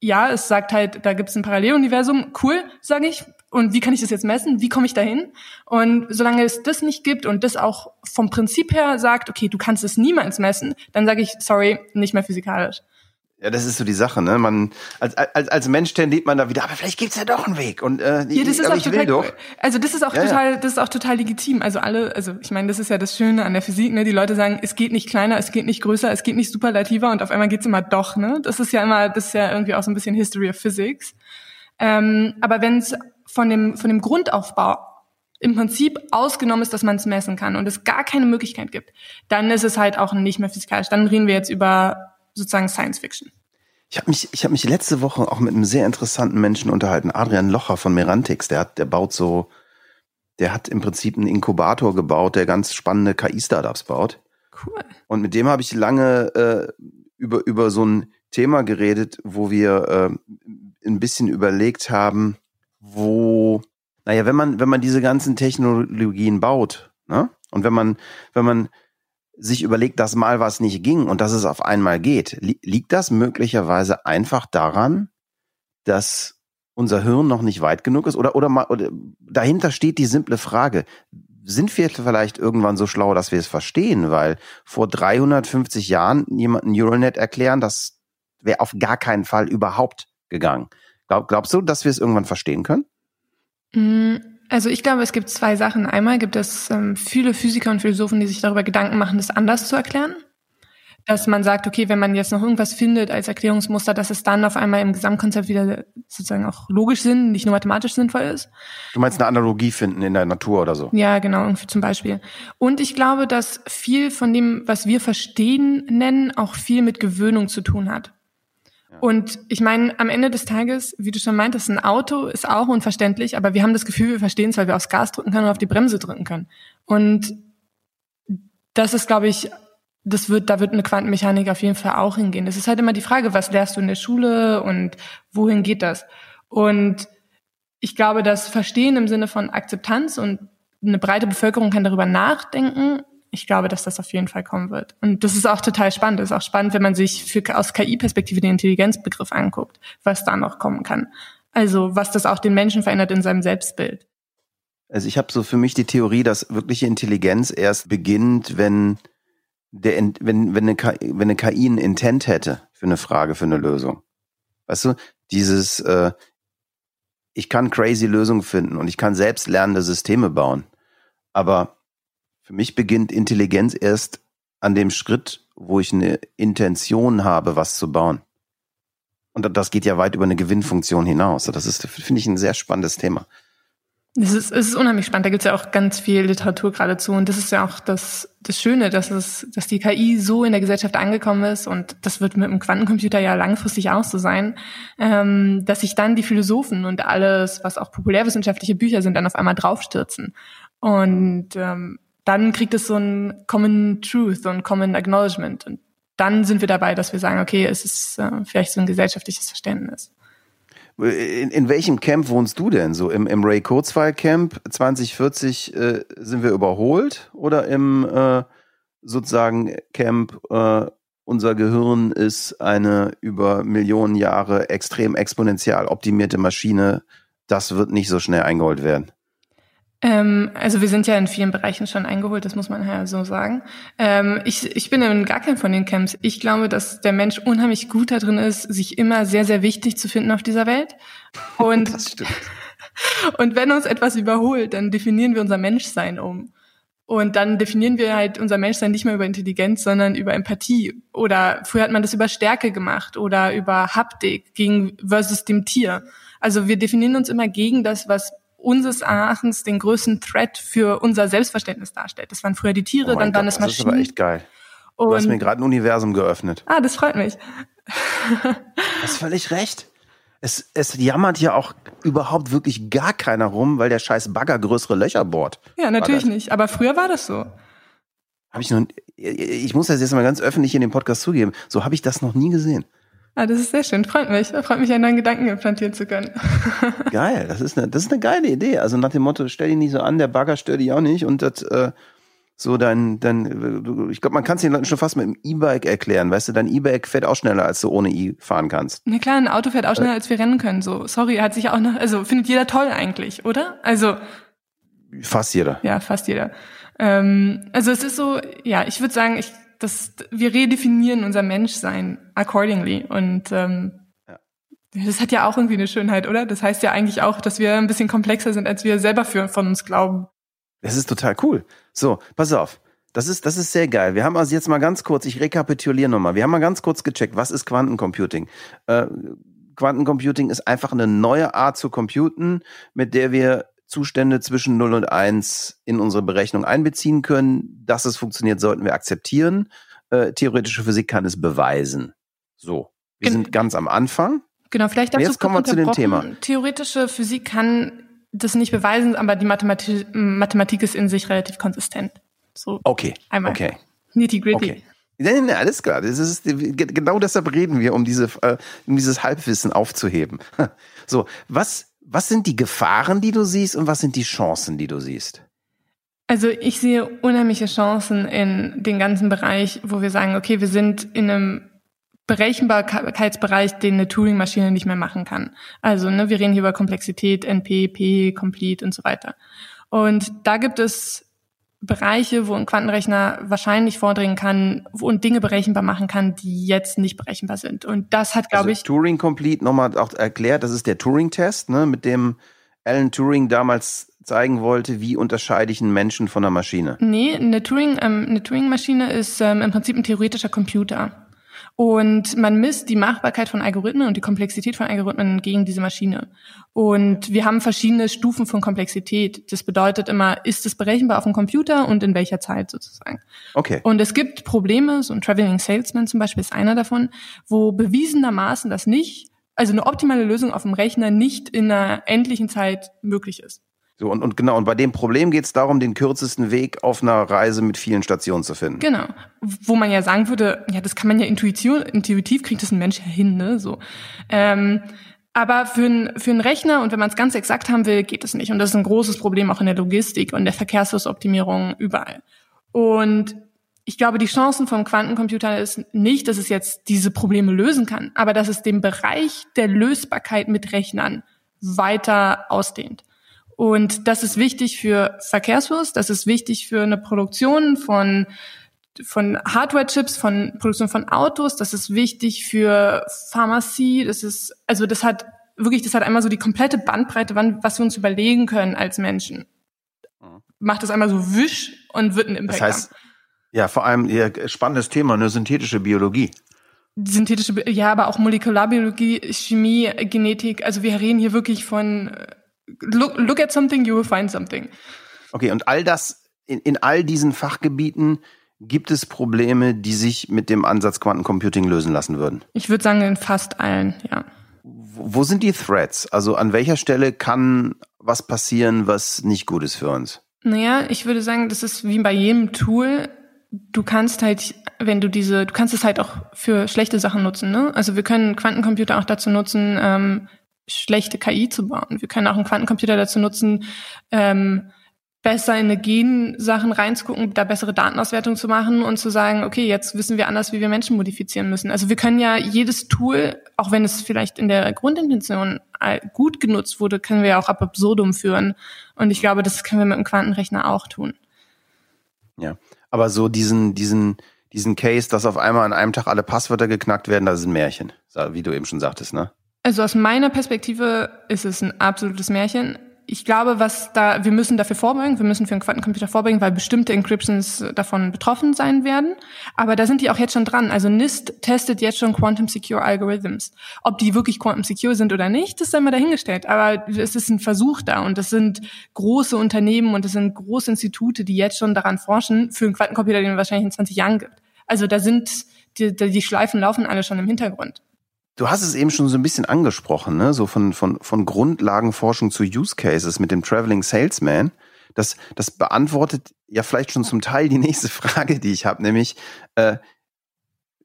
ja, es sagt halt, da gibt es ein Paralleluniversum, cool, sage ich. Und wie kann ich das jetzt messen? Wie komme ich dahin? Und solange es das nicht gibt und das auch vom Prinzip her sagt, okay, du kannst es niemals messen, dann sage ich, sorry, nicht mehr physikalisch.
Ja, das ist so die Sache, ne? Man als als, als Mensch tendiert man da wieder, aber vielleicht gibt's ja doch einen Weg und äh,
Ja, das ist auch
ich will
total
doch.
cool. Also das ist auch
Ja, ja.
total, das ist auch total legitim. Also alle, also ich meine, das ist ja das Schöne an der Physik, ne? Die Leute sagen, es geht nicht kleiner, es geht nicht größer, es geht nicht superlativer und auf einmal geht's immer doch, ne? Das ist ja immer, das ist ja irgendwie auch so ein bisschen History of Physics. Ähm, aber wenn es von dem von dem Grundaufbau im Prinzip ausgenommen ist, dass man es messen kann und es gar keine Möglichkeit gibt, dann ist es halt auch nicht mehr physikalisch. Dann reden wir jetzt über sozusagen Science Fiction.
Ich habe mich, ich habe mich letzte Woche auch mit einem sehr interessanten Menschen unterhalten, Adrian Locher von Merantix. Der hat, der baut so, der hat im Prinzip einen Inkubator gebaut, der ganz spannende KI-Startups baut.
Cool.
Und mit dem habe ich lange äh, über über so ein Thema geredet, wo wir äh, ein bisschen überlegt haben, wo, naja, wenn man wenn man diese ganzen Technologien baut, ne? Und wenn man wenn man sich überlegt, dass mal was nicht ging und dass es auf einmal geht, li liegt das möglicherweise einfach daran, dass unser Hirn noch nicht weit genug ist? Oder, oder, mal, oder dahinter steht die simple Frage, sind wir vielleicht irgendwann so schlau, dass wir es verstehen? Weil vor 350 Jahren jemand ein Neuronet erklären, das wäre auf gar keinen Fall überhaupt gegangen. Glaub, glaubst du, dass wir es irgendwann verstehen können?
Also ich glaube, es gibt zwei Sachen. Einmal gibt es ähm, viele Physiker und Philosophen, die sich darüber Gedanken machen, das anders zu erklären. Dass man sagt, okay, wenn man jetzt noch irgendwas findet als Erklärungsmuster, dass es dann auf einmal im Gesamtkonzept wieder sozusagen auch logisch Sinn, nicht nur mathematisch sinnvoll ist.
Du meinst eine Analogie finden in der Natur oder so?
Ja, genau, irgendwie zum Beispiel. Und ich glaube, dass viel von dem, was wir verstehen nennen, auch viel mit Gewöhnung zu tun hat. Und ich meine, am Ende des Tages, wie du schon meintest, ein Auto ist auch unverständlich, aber wir haben das Gefühl, wir verstehen es, weil wir aufs Gas drücken können und auf die Bremse drücken können. Und das ist, glaube ich, das wird, da wird eine Quantenmechanik auf jeden Fall auch hingehen. Es ist halt immer die Frage, was lehrst du in der Schule und wohin geht das? Und ich glaube, das Verstehen im Sinne von Akzeptanz und eine breite Bevölkerung kann darüber nachdenken. Ich glaube, dass das auf jeden Fall kommen wird. Und das ist auch total spannend. Das ist auch spannend, wenn man sich für, aus KI-Perspektive den Intelligenzbegriff anguckt, was da noch kommen kann. Also was das auch den Menschen verändert in seinem Selbstbild.
Also ich habe so für mich die Theorie, dass wirkliche Intelligenz erst beginnt, wenn der wenn wenn eine KI, wenn eine KI einen Intent hätte für eine Frage, für eine Lösung. Weißt du, dieses, äh, ich kann crazy Lösungen finden und ich kann selbst lernende Systeme bauen. Aber für mich beginnt Intelligenz erst an dem Schritt, wo ich eine Intention habe, was zu bauen. Und das geht ja weit über eine Gewinnfunktion hinaus. Das ist, finde ich, ein sehr spannendes Thema.
Es ist, es ist unheimlich spannend. Da gibt es ja auch ganz viel Literatur geradezu. Und das ist ja auch das, das Schöne, dass es, dass die KI so in der Gesellschaft angekommen ist. Und das wird mit dem Quantencomputer ja langfristig auch so sein, ähm, dass sich dann die Philosophen und alles, was auch populärwissenschaftliche Bücher sind, dann auf einmal draufstürzen. Und ähm, dann kriegt es so ein Common Truth, so ein Common Acknowledgement. Und dann sind wir dabei, dass wir sagen, okay, es ist äh, vielleicht so ein gesellschaftliches Verständnis.
In, in welchem Camp wohnst du denn? So im, im Ray Kurzweil Camp 2040 äh, sind wir überholt oder im äh, sozusagen Camp äh, unser Gehirn ist eine über Millionen Jahre extrem exponentiell optimierte Maschine. Das wird nicht so schnell eingeholt werden.
Ähm, also wir sind ja in vielen Bereichen schon eingeholt, das muss man ja so sagen. Ähm, ich, ich bin in gar keinem von den Camps. Ich glaube, dass der Mensch unheimlich gut darin ist, sich immer sehr, sehr wichtig zu finden auf dieser Welt. Und, das stimmt. und wenn uns etwas überholt, dann definieren wir unser Menschsein um. Und dann definieren wir halt unser Menschsein nicht mehr über Intelligenz, sondern über Empathie. Oder früher hat man das über Stärke gemacht oder über Haptik gegen versus dem Tier. Also wir definieren uns immer gegen das, was unseres Erachtens den größten Threat für unser Selbstverständnis darstellt. Das waren früher die Tiere,
oh
dann waren es Maschinen.
Das ist aber echt geil. Du Und, hast mir gerade ein Universum geöffnet.
Ah, das freut mich.
du hast völlig recht. Es, es jammert ja auch überhaupt wirklich gar keiner rum, weil der scheiß Bagger größere Löcher bohrt.
Ja, natürlich nicht. Aber früher war das so.
Hab ich noch, ich muss das jetzt mal ganz öffentlich in dem Podcast zugeben. So habe ich das noch nie gesehen.
Ah, das ist sehr schön. Freut mich. Freut mich, einen neuen Gedanken implantieren zu können.
Geil. Das ist eine, das ist eine geile Idee. Also nach dem Motto, stell dich nicht so an, der Bagger stört dich auch nicht und das, äh, so dein, dein, ich glaube, man kann es den Leuten schon fast mit dem E-Bike erklären. Weißt du, dein E-Bike fährt auch schneller, als du ohne E fahren kannst.
Na klar, ein Auto fährt auch schneller, als wir rennen können. So, sorry, hat sich auch noch, also findet jeder toll eigentlich, oder? Also.
Fast jeder.
Ja, fast jeder. Ähm, also es ist so, ja, ich würde sagen, ich das, wir redefinieren unser Menschsein accordingly. Und ähm, ja. das hat ja auch irgendwie eine Schönheit, oder? Das heißt ja eigentlich auch, dass wir ein bisschen komplexer sind, als wir selber für, von uns glauben.
Das ist total cool. So, pass auf. Das ist, das ist sehr geil. Wir haben also jetzt mal ganz kurz, ich rekapituliere nochmal. Wir haben mal ganz kurz gecheckt, was ist Quantencomputing? Äh, Quantencomputing ist einfach eine neue Art zu computen, mit der wir Zustände zwischen 0 und 1 in unsere Berechnung einbeziehen können. Dass es funktioniert, sollten wir akzeptieren. Äh, theoretische Physik kann es beweisen. So, wir Gen sind ganz am Anfang.
Genau, vielleicht dazu
Jetzt kommen wir zu dem Thema.
Theoretische Physik kann das nicht beweisen, aber die Mathematik, Mathematik ist in sich relativ konsistent. So
okay.
Einmal.
Okay.
Nitty gritty. Okay.
Nein, nein, alles klar. Das ist, genau deshalb reden wir, um diese, äh, um dieses Halbwissen aufzuheben. So, was was sind die Gefahren, die du siehst und was sind die Chancen, die du siehst?
Also ich sehe unheimliche Chancen in den ganzen Bereich, wo wir sagen, okay, wir sind in einem Berechenbarkeitsbereich, den eine Turing-Maschine nicht mehr machen kann. Also ne, wir reden hier über Komplexität, NP, P, Complete und so weiter. Und da gibt es Bereiche, wo ein Quantenrechner wahrscheinlich vordringen kann und Dinge berechenbar machen kann, die jetzt nicht berechenbar sind. Und das hat, glaube also ich.
Turing Complete nochmal auch erklärt, das ist der Turing-Test, ne, mit dem Alan Turing damals zeigen wollte, wie unterscheide ich einen Menschen von einer Maschine.
Nee, eine Turing, ähm, eine Turing-Maschine ist ähm, im Prinzip ein theoretischer Computer. Und man misst die Machbarkeit von Algorithmen und die Komplexität von Algorithmen gegen diese Maschine. Und wir haben verschiedene Stufen von Komplexität. Das bedeutet immer, ist es berechenbar auf dem Computer und in welcher Zeit sozusagen.
Okay.
Und es gibt Probleme, so ein Traveling Salesman zum Beispiel ist einer davon, wo bewiesenermaßen das nicht, also eine optimale Lösung auf dem Rechner nicht in einer endlichen Zeit möglich ist.
So, und, und genau, und bei dem Problem geht es darum, den kürzesten Weg auf einer Reise mit vielen Stationen zu finden.
Genau. Wo man ja sagen würde, ja, das kann man ja intuition, intuitiv kriegt das ein Mensch ja hin, ne? So. Ähm, aber für, ein, für einen Rechner und wenn man es ganz exakt haben will, geht es nicht. Und das ist ein großes Problem auch in der Logistik und der Verkehrsflussoptimierung überall. Und ich glaube, die Chancen vom Quantencomputer ist nicht, dass es jetzt diese Probleme lösen kann, aber dass es den Bereich der Lösbarkeit mit Rechnern weiter ausdehnt. Und das ist wichtig für Verkehrsfluss, das ist wichtig für eine Produktion von von Hardware-Chips, von Produktion von Autos, das ist wichtig für Pharmazie, das ist, also das hat wirklich, das hat einmal so die komplette Bandbreite, wann, was wir uns überlegen können als Menschen. Mhm. Macht das einmal so wisch und wird ein Impact
das heißt, haben. Ja, vor allem ihr spannendes Thema, eine synthetische Biologie.
Synthetische, ja, aber auch Molekularbiologie, Chemie, Genetik. Also wir reden hier wirklich von äh, look, look at something, you will find something.
Okay, und all das, in, in all diesen Fachgebieten gibt es Probleme, die sich mit dem Ansatz Quantencomputing lösen lassen würden?
Ich würde sagen, in fast allen, ja.
Wo sind die Threats? Also an welcher Stelle kann was passieren, was nicht gut ist für uns?
Naja, ich würde sagen, das ist wie bei jedem Tool. Du kannst halt, wenn du diese, du kannst es halt auch für schlechte Sachen nutzen. Ne? Also wir können Quantencomputer auch dazu nutzen, ähm, schlechte KI zu bauen. Wir können auch einen Quantencomputer dazu nutzen, ähm, besser in eine Gen-Sachen reinzugucken, da bessere Datenauswertung zu machen und zu sagen, okay, jetzt wissen wir anders, wie wir Menschen modifizieren müssen. Also wir können ja jedes Tool, auch wenn es vielleicht in der Grundintention gut genutzt wurde, können wir ja auch ab absurdum führen. Und ich glaube, das können wir mit dem Quantenrechner auch tun.
Ja, aber so diesen, diesen, diesen Case, dass auf einmal an einem Tag alle Passwörter geknackt werden, das ist ein Märchen, wie du eben schon sagtest, ne?
Also aus meiner Perspektive ist es ein absolutes Märchen ich glaube, was da, wir müssen dafür vorbeugen, wir müssen für einen Quantencomputer vorbeugen, weil bestimmte Encryptions davon betroffen sein werden. Aber da sind die auch jetzt schon dran. Also NIST testet jetzt schon Quantum Secure Algorithms. Ob die wirklich Quantum Secure sind oder nicht, das ist immer dahingestellt. Aber es ist ein Versuch da und das sind große Unternehmen und das sind große Institute, die jetzt schon daran forschen für einen Quantencomputer, den es wahrscheinlich in 20 Jahren gibt. Also da sind, die, die Schleifen laufen alle schon im Hintergrund.
Du hast es eben schon so ein bisschen angesprochen, ne? so von, von, von Grundlagenforschung zu Use Cases mit dem Traveling Salesman. Das, das beantwortet ja vielleicht schon zum Teil die nächste Frage, die ich habe, nämlich äh,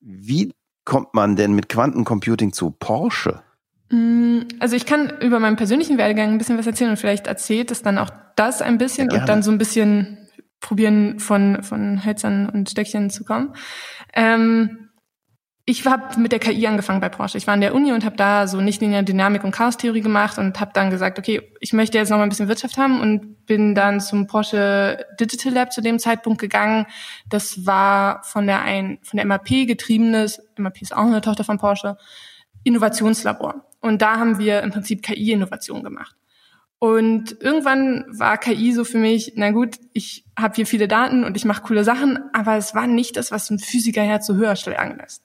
wie kommt man denn mit Quantencomputing zu Porsche?
Mm, also ich kann über meinen persönlichen Werdegang ein bisschen was erzählen und vielleicht erzählt es dann auch das ein bisschen ja, und dann so ein bisschen probieren von, von Hölzern und Stöckchen zu kommen. Ähm, ich habe mit der KI angefangen bei Porsche. Ich war in der Uni und habe da so nichtlineare Dynamik und Chaostheorie gemacht und habe dann gesagt, okay, ich möchte jetzt noch mal ein bisschen Wirtschaft haben und bin dann zum Porsche Digital Lab zu dem Zeitpunkt gegangen. Das war von der ein von der MAP getriebenes, MAP ist auch eine Tochter von Porsche, Innovationslabor. Und da haben wir im Prinzip KI-Innovation gemacht. Und irgendwann war KI so für mich, na gut, ich habe hier viele Daten und ich mache coole Sachen, aber es war nicht das, was ein Physiker Herz so höher schlagen lässt.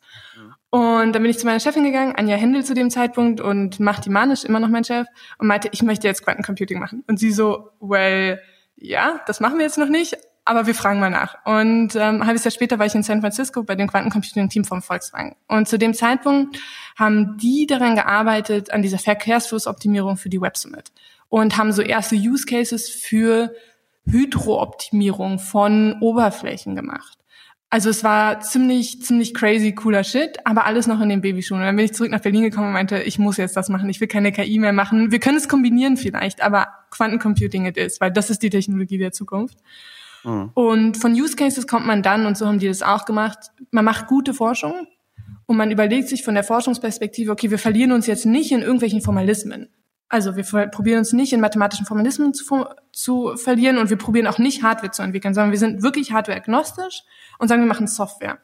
Und dann bin ich zu meiner Chefin gegangen, Anja Händel zu dem Zeitpunkt und Machti Manisch, immer noch mein Chef, und meinte, ich möchte jetzt Quantencomputing machen. Und sie so, well, ja, das machen wir jetzt noch nicht, aber wir fragen mal nach. Und ähm, ein halbes Jahr später war ich in San Francisco bei dem Quantencomputing-Team vom Volkswagen. Und zu dem Zeitpunkt haben die daran gearbeitet, an dieser Verkehrsflussoptimierung für die Web Summit. Und haben so erste Use Cases für Hydrooptimierung von Oberflächen gemacht. Also es war ziemlich, ziemlich crazy, cooler Shit, aber alles noch in den Babyschuhen. Und dann bin ich zurück nach Berlin gekommen und meinte, ich muss jetzt das machen, ich will keine KI mehr machen. Wir können es kombinieren vielleicht, aber Quantencomputing it is, weil das ist die Technologie der Zukunft. Mhm. Und von Use Cases kommt man dann, und so haben die das auch gemacht, man macht gute Forschung und man überlegt sich von der Forschungsperspektive, okay, wir verlieren uns jetzt nicht in irgendwelchen Formalismen. Also wir probieren uns nicht in mathematischen Formalismen zu, zu verlieren und wir probieren auch nicht Hardware zu entwickeln, sondern wir sind wirklich hardware-agnostisch und sagen, wir machen Software.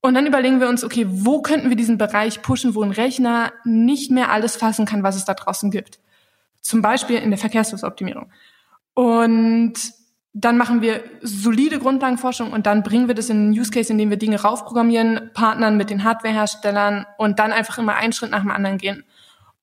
Und dann überlegen wir uns, okay, wo könnten wir diesen Bereich pushen, wo ein Rechner nicht mehr alles fassen kann, was es da draußen gibt. Zum Beispiel in der Verkehrsflussoptimierung. Und dann machen wir solide Grundlagenforschung und dann bringen wir das in einen Use Case, indem wir Dinge raufprogrammieren, partnern mit den Hardwareherstellern und dann einfach immer einen Schritt nach dem anderen gehen.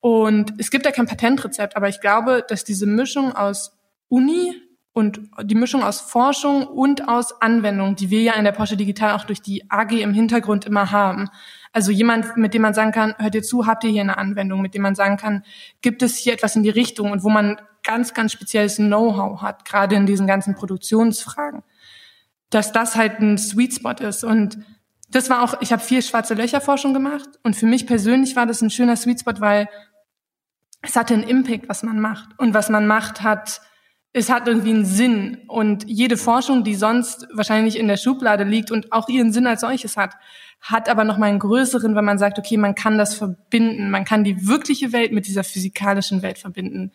Und es gibt ja kein Patentrezept, aber ich glaube, dass diese Mischung aus Uni und die Mischung aus Forschung und aus Anwendung, die wir ja in der Porsche Digital auch durch die AG im Hintergrund immer haben. Also jemand, mit dem man sagen kann, hört ihr zu, habt ihr hier eine Anwendung, mit dem man sagen kann, gibt es hier etwas in die Richtung und wo man ganz, ganz spezielles Know-how hat, gerade in diesen ganzen Produktionsfragen. Dass das halt ein Sweet Spot ist und das war auch, ich habe viel schwarze Löcherforschung gemacht und für mich persönlich war das ein schöner Sweet Spot, weil es hatte einen Impact, was man macht. Und was man macht, hat, es hat irgendwie einen Sinn. Und jede Forschung, die sonst wahrscheinlich in der Schublade liegt und auch ihren Sinn als solches hat, hat aber noch mal einen größeren, wenn man sagt, okay, man kann das verbinden. Man kann die wirkliche Welt mit dieser physikalischen Welt verbinden.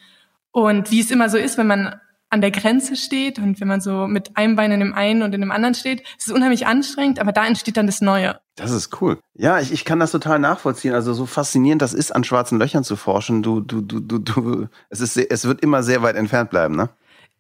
Und wie es immer so ist, wenn man an der Grenze steht und wenn man so mit einem Bein in dem einen und in dem anderen steht, ist es unheimlich anstrengend, aber da entsteht dann das Neue.
Das ist cool. Ja, ich, ich kann das total nachvollziehen. Also so faszinierend das ist, an schwarzen Löchern zu forschen. Du, du, du, du, du, es ist, es wird immer sehr weit entfernt bleiben, ne?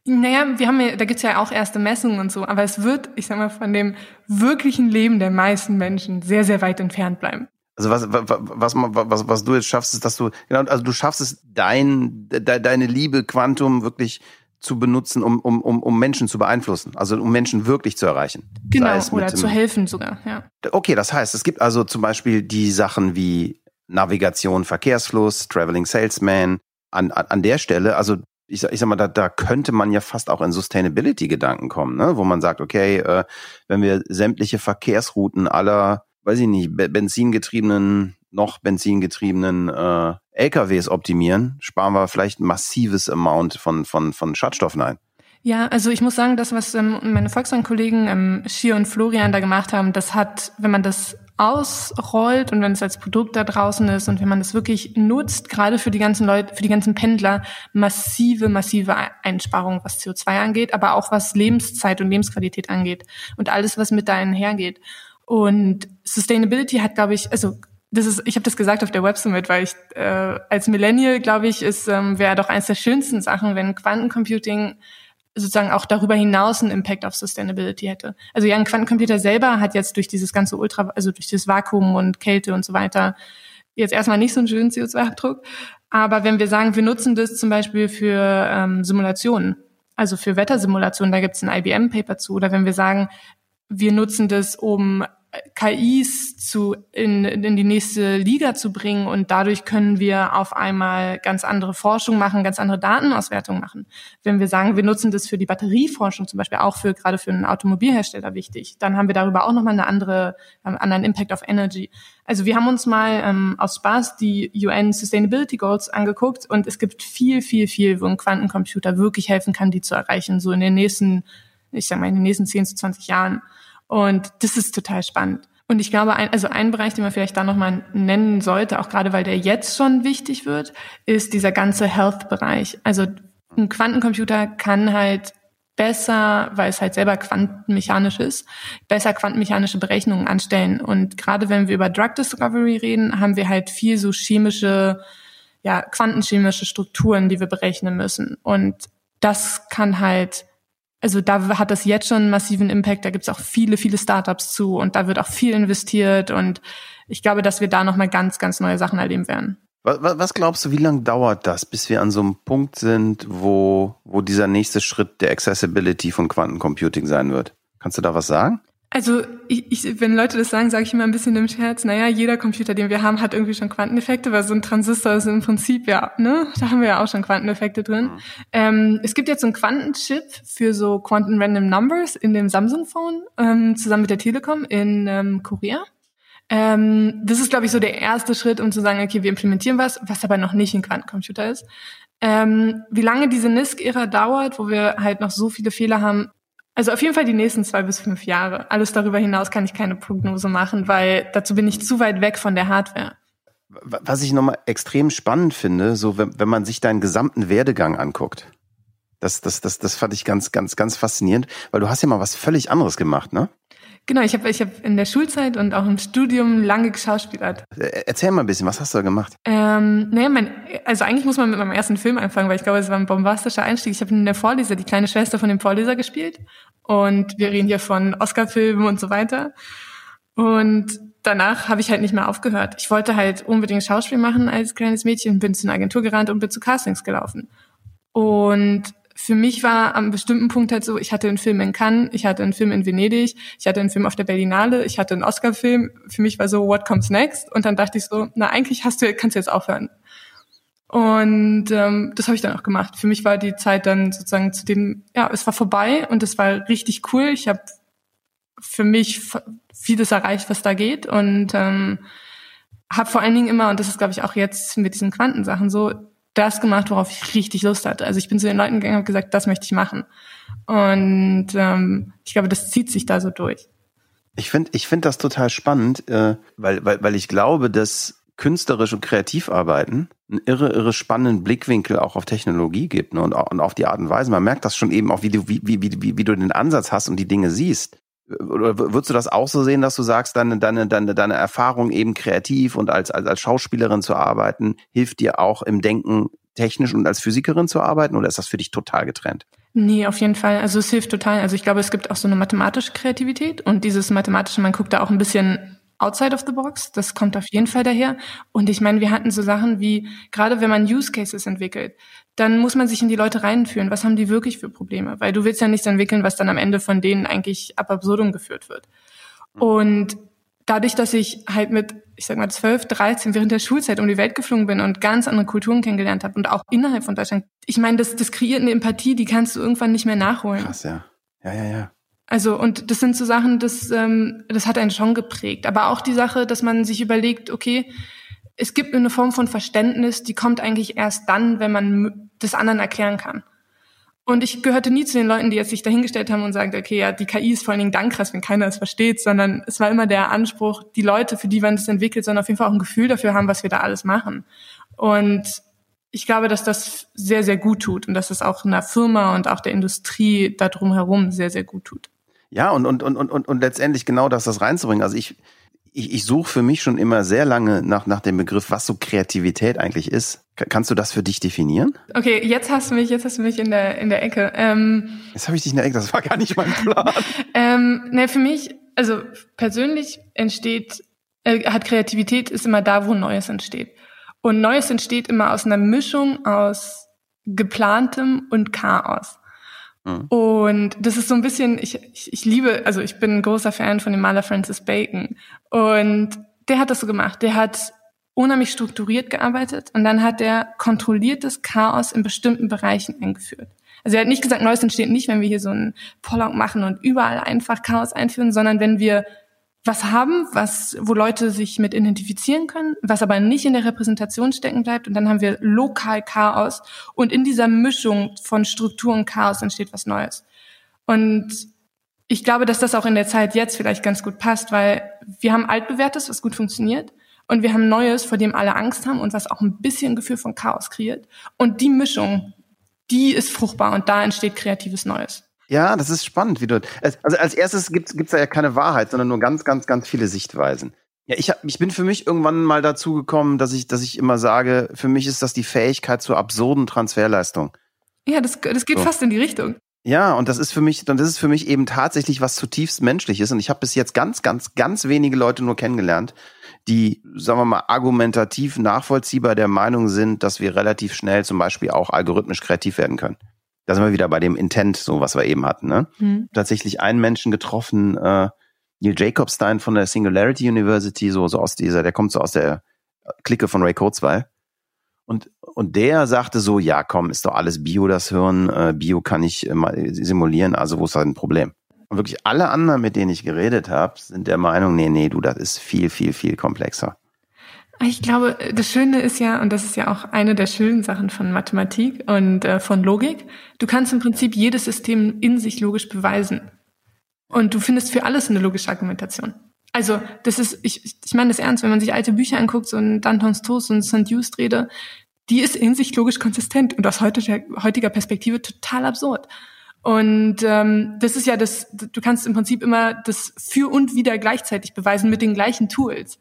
Naja, wir haben ja, da gibt's ja auch erste Messungen und so, aber es wird, ich sag mal, von dem wirklichen Leben der meisten Menschen sehr, sehr weit entfernt bleiben.
Also was, was, was, was, was du jetzt schaffst, ist, dass du, genau, also du schaffst es, dein, de, deine Liebe Quantum wirklich zu benutzen, um, um, um, um Menschen zu beeinflussen, also um Menschen wirklich zu erreichen.
Genau, oder zu helfen sogar, ja.
Okay, das heißt, es gibt also zum Beispiel die Sachen wie Navigation, Verkehrsfluss, Traveling Salesman. An, an, an der Stelle, also ich sag, ich sag mal, da, da könnte man ja fast auch in Sustainability-Gedanken kommen, ne? wo man sagt, okay, äh, wenn wir sämtliche Verkehrsrouten aller, weiß ich nicht, benzingetriebenen, noch benzingetriebenen äh, LKWs optimieren, sparen wir vielleicht ein massives Amount von, von, von Schadstoffen ein.
Ja, also ich muss sagen, das, was ähm, meine Volkswagen-Kollegen ähm, Schier und Florian da gemacht haben, das hat, wenn man das ausrollt und wenn es als Produkt da draußen ist und wenn man das wirklich nutzt, gerade für die ganzen Leute, für die ganzen Pendler, massive, massive Einsparungen, was CO2 angeht, aber auch was Lebenszeit und Lebensqualität angeht und alles, was mit da einhergeht. Und Sustainability hat, glaube ich, also das ist, ich habe das gesagt auf der Websummit, weil ich äh, als Millennial, glaube ich, ist ähm, wäre doch eines der schönsten Sachen, wenn Quantencomputing sozusagen auch darüber hinaus einen Impact auf Sustainability hätte. Also ja, ein Quantencomputer selber hat jetzt durch dieses ganze Ultra, also durch das Vakuum und Kälte und so weiter jetzt erstmal nicht so einen schönen CO2-Abdruck. Aber wenn wir sagen, wir nutzen das zum Beispiel für ähm, Simulationen, also für Wettersimulationen, da gibt es ein IBM-Paper zu, oder wenn wir sagen, wir nutzen das, um KIs zu, in, in die nächste Liga zu bringen und dadurch können wir auf einmal ganz andere Forschung machen, ganz andere Datenauswertung machen. Wenn wir sagen, wir nutzen das für die Batterieforschung zum Beispiel auch für gerade für einen Automobilhersteller wichtig, dann haben wir darüber auch nochmal eine andere, einen anderen Impact auf Energy. Also wir haben uns mal ähm, aus Spaß die UN Sustainability Goals angeguckt und es gibt viel, viel, viel, wo ein Quantencomputer wirklich helfen kann, die zu erreichen, so in den nächsten, ich sag mal, in den nächsten 10 zu 20 Jahren. Und das ist total spannend. Und ich glaube, ein, also ein Bereich, den man vielleicht da nochmal nennen sollte, auch gerade weil der jetzt schon wichtig wird, ist dieser ganze Health-Bereich. Also ein Quantencomputer kann halt besser, weil es halt selber quantenmechanisch ist, besser quantenmechanische Berechnungen anstellen. Und gerade wenn wir über Drug Discovery reden, haben wir halt viel so chemische, ja, quantenchemische Strukturen, die wir berechnen müssen. Und das kann halt also da hat das jetzt schon einen massiven Impact. Da gibt es auch viele, viele Startups zu und da wird auch viel investiert und ich glaube, dass wir da nochmal ganz, ganz neue Sachen erleben werden.
Was, was glaubst du, wie lange dauert das, bis wir an so einem Punkt sind, wo, wo dieser nächste Schritt der Accessibility von Quantencomputing sein wird? Kannst du da was sagen?
Also ich, ich, wenn Leute das sagen, sage ich immer ein bisschen im Scherz, naja, jeder Computer, den wir haben, hat irgendwie schon Quanteneffekte, weil so ein Transistor ist im Prinzip, ja, ne, da haben wir ja auch schon Quanteneffekte drin. Mhm. Ähm, es gibt jetzt so einen Quantenchip für so Quantum Random Numbers in dem Samsung Phone, ähm, zusammen mit der Telekom in ähm, Korea. Ähm, das ist, glaube ich, so der erste Schritt, um zu sagen, okay, wir implementieren was, was aber noch nicht ein Quantencomputer ist. Ähm, wie lange diese NISC-Ära dauert, wo wir halt noch so viele Fehler haben, also auf jeden Fall die nächsten zwei bis fünf Jahre. Alles darüber hinaus kann ich keine Prognose machen, weil dazu bin ich zu weit weg von der Hardware.
Was ich nochmal extrem spannend finde, so wenn, wenn man sich deinen gesamten Werdegang anguckt, das, das, das, das fand ich ganz, ganz, ganz faszinierend, weil du hast ja mal was völlig anderes gemacht, ne?
Genau, ich habe ich hab in der Schulzeit und auch im Studium lange geschauspielert.
Äh, erzähl mal ein bisschen, was hast du da gemacht?
Ähm, naja, mein, also eigentlich muss man mit meinem ersten Film anfangen, weil ich glaube, es war ein bombastischer Einstieg. Ich habe in der Vorleser die kleine Schwester von dem Vorleser gespielt und wir reden hier von Oscar-Filmen und so weiter. Und danach habe ich halt nicht mehr aufgehört. Ich wollte halt unbedingt Schauspiel machen als kleines Mädchen, bin zu einer Agentur gerannt und bin zu Castings gelaufen. Und für mich war am bestimmten Punkt halt so, ich hatte einen Film in Cannes, ich hatte einen Film in Venedig, ich hatte einen Film auf der Berlinale, ich hatte einen Oscar-Film. Für mich war so, what comes next? Und dann dachte ich so, na eigentlich hast du, kannst du jetzt aufhören. Und ähm, das habe ich dann auch gemacht. Für mich war die Zeit dann sozusagen zu dem, ja, es war vorbei und es war richtig cool. Ich habe für mich vieles erreicht, was da geht und ähm, habe vor allen Dingen immer, und das ist glaube ich auch jetzt mit diesen Quantensachen so, das gemacht, worauf ich richtig Lust hatte. Also ich bin zu den Leuten gegangen und habe gesagt, das möchte ich machen. Und ähm, ich glaube, das zieht sich da so durch.
Ich finde ich finde das total spannend, äh, weil, weil, weil ich glaube, dass künstlerisch und kreativ arbeiten, einen irre, irre spannenden Blickwinkel auch auf Technologie gibt ne, und, und auf die Art und Weise. Man merkt das schon eben auch, wie du, wie, wie, wie, wie du den Ansatz hast und die Dinge siehst. Oder würdest du das auch so sehen, dass du sagst, deine, deine, deine, deine Erfahrung eben kreativ und als, als, als Schauspielerin zu arbeiten, hilft dir auch im Denken technisch und als Physikerin zu arbeiten oder ist das für dich total getrennt?
Nee, auf jeden Fall. Also es hilft total. Also ich glaube, es gibt auch so eine mathematische Kreativität und dieses mathematische, man guckt da auch ein bisschen outside of the box. Das kommt auf jeden Fall daher. Und ich meine, wir hatten so Sachen wie, gerade wenn man Use Cases entwickelt, dann muss man sich in die Leute reinführen. Was haben die wirklich für Probleme? Weil du willst ja nichts entwickeln, was dann am Ende von denen eigentlich ab absurdum geführt wird. Und dadurch, dass ich halt mit, ich sag mal, 12, 13 während der Schulzeit um die Welt geflogen bin und ganz andere Kulturen kennengelernt habe und auch innerhalb von Deutschland, ich meine, das, das kreiert eine Empathie, die kannst du irgendwann nicht mehr nachholen.
Krass, ja. Ja, ja, ja.
Also, und das sind so Sachen, das, ähm, das hat einen schon geprägt. Aber auch die Sache, dass man sich überlegt, okay, es gibt eine Form von Verständnis, die kommt eigentlich erst dann, wenn man das anderen erklären kann. Und ich gehörte nie zu den Leuten, die jetzt sich dahingestellt haben und sagen, okay, ja, die KI ist vor allen Dingen dann krass, wenn keiner es versteht, sondern es war immer der Anspruch, die Leute, für die man das entwickelt, sollen auf jeden Fall auch ein Gefühl dafür haben, was wir da alles machen. Und ich glaube, dass das sehr, sehr gut tut und dass es auch einer Firma und auch der Industrie da drumherum sehr, sehr gut tut.
Ja, und, und, und, und, und letztendlich genau das, das reinzubringen. Also ich, ich, ich suche für mich schon immer sehr lange nach, nach dem Begriff, was so Kreativität eigentlich ist. Kannst du das für dich definieren?
Okay, jetzt hast du mich, jetzt hast du mich in der in der Ecke.
Ähm, jetzt habe ich dich in der Ecke. Das war gar nicht mein Plan.
ähm, ne, für mich, also persönlich entsteht, äh, hat Kreativität ist immer da, wo Neues entsteht. Und Neues entsteht immer aus einer Mischung aus geplantem und Chaos. Und das ist so ein bisschen, ich, ich, ich liebe, also ich bin ein großer Fan von dem Maler Francis Bacon. Und der hat das so gemacht. Der hat unheimlich strukturiert gearbeitet und dann hat er kontrolliertes Chaos in bestimmten Bereichen eingeführt. Also er hat nicht gesagt, Neues entsteht nicht, wenn wir hier so einen Pollock machen und überall einfach Chaos einführen, sondern wenn wir was haben, was, wo Leute sich mit identifizieren können, was aber nicht in der Repräsentation stecken bleibt. Und dann haben wir lokal Chaos. Und in dieser Mischung von Struktur und Chaos entsteht was Neues. Und ich glaube, dass das auch in der Zeit jetzt vielleicht ganz gut passt, weil wir haben altbewährtes, was gut funktioniert. Und wir haben Neues, vor dem alle Angst haben und was auch ein bisschen Gefühl von Chaos kreiert. Und die Mischung, die ist fruchtbar und da entsteht kreatives Neues.
Ja, das ist spannend, wie du. Also als erstes gibt es da ja keine Wahrheit, sondern nur ganz, ganz, ganz viele Sichtweisen. Ja, ich, hab, ich bin für mich irgendwann mal dazu gekommen, dass ich, dass ich immer sage, für mich ist das die Fähigkeit zur absurden Transferleistung.
Ja, das, das geht so. fast in die Richtung.
Ja, und das ist für mich, und das ist für mich eben tatsächlich was zutiefst menschliches. Und ich habe bis jetzt ganz, ganz, ganz wenige Leute nur kennengelernt, die, sagen wir mal, argumentativ nachvollziehbar der Meinung sind, dass wir relativ schnell zum Beispiel auch algorithmisch kreativ werden können. Da sind wir wieder bei dem Intent, so was wir eben hatten. Ne? Mhm. Tatsächlich einen Menschen getroffen, äh, Neil Jacobstein von der Singularity University, so, so aus dieser, der kommt so aus der Clique von Ray Kurzweil. Und, und der sagte so, ja komm, ist doch alles Bio das Hirn, äh, Bio kann ich äh, mal simulieren, also wo ist da ein Problem? Und wirklich alle anderen, mit denen ich geredet habe, sind der Meinung, nee, nee, du, das ist viel, viel, viel komplexer.
Ich glaube, das Schöne ist ja, und das ist ja auch eine der schönen Sachen von Mathematik und äh, von Logik, du kannst im Prinzip jedes System in sich logisch beweisen. Und du findest für alles eine logische Argumentation. Also, das ist, ich, ich meine das ernst, wenn man sich alte Bücher anguckt, so ein Dantons Toast und St. Just Rede, die ist in sich logisch konsistent und aus heutiger, heutiger Perspektive total absurd. Und ähm, das ist ja das, du kannst im Prinzip immer das für und wieder gleichzeitig beweisen mit den gleichen Tools.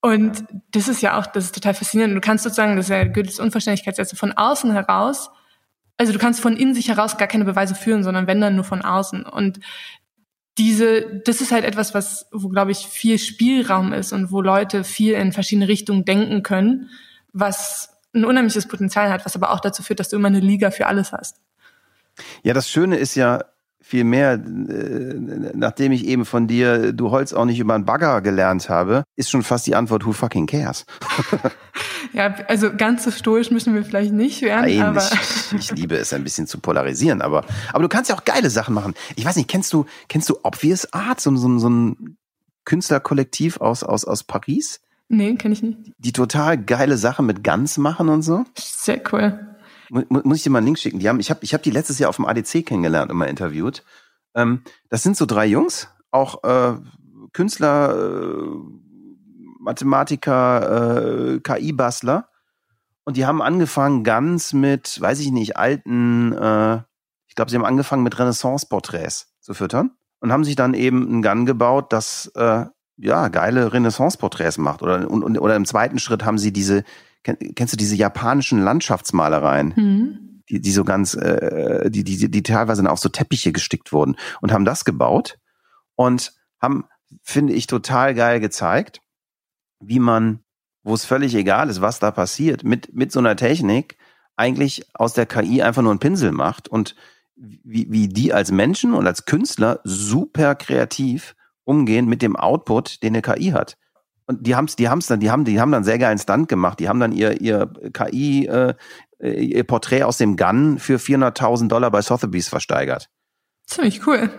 Und das ist ja auch, das ist total faszinierend. Du kannst sozusagen, das ist ja Goethes Unverständlichkeitssätze, von außen heraus, also du kannst von innen sich heraus gar keine Beweise führen, sondern wenn dann nur von außen. Und diese, das ist halt etwas, was, wo, glaube ich, viel Spielraum ist und wo Leute viel in verschiedene Richtungen denken können, was ein unheimliches Potenzial hat, was aber auch dazu führt, dass du immer eine Liga für alles hast.
Ja, das Schöne ist ja, Vielmehr, äh, nachdem ich eben von dir, du Holz auch nicht über einen Bagger gelernt habe, ist schon fast die Antwort, who fucking cares?
ja, also ganz so stoisch müssen wir vielleicht nicht werden. Nein, aber
ich, ich, liebe es ein bisschen zu polarisieren, aber, aber du kannst ja auch geile Sachen machen. Ich weiß nicht, kennst du, kennst du Obvious Art, so, so, so ein Künstlerkollektiv aus, aus, aus Paris?
Nee, kenne ich nicht.
Die total geile Sachen mit Gans machen und so?
Sehr cool.
Muss ich dir mal einen Link schicken? Die haben, ich habe ich hab die letztes Jahr auf dem ADC kennengelernt und mal interviewt. Ähm, das sind so drei Jungs, auch äh, Künstler, äh, Mathematiker, äh, KI-Bastler. Und die haben angefangen ganz mit, weiß ich nicht, alten, äh, ich glaube, sie haben angefangen mit Renaissance-Porträts zu füttern und haben sich dann eben ein Gun gebaut, das äh, ja geile Renaissance-Porträts macht. Oder, und, und, oder im zweiten Schritt haben sie diese, kennst du diese japanischen Landschaftsmalereien? Mhm. Die, die so ganz, äh, die, die, die teilweise auf so Teppiche gestickt wurden und haben das gebaut und haben, finde ich, total geil gezeigt, wie man, wo es völlig egal ist, was da passiert, mit, mit so einer Technik eigentlich aus der KI einfach nur einen Pinsel macht und wie, wie die als Menschen und als Künstler super kreativ umgehen mit dem Output, den eine KI hat. Und die haben's, die haben's dann, die haben, die haben dann sehr geilen Stunt gemacht. Die haben dann ihr, ihr KI, äh, ihr Porträt aus dem Gun für 400.000 Dollar bei Sotheby's versteigert.
Ziemlich cool.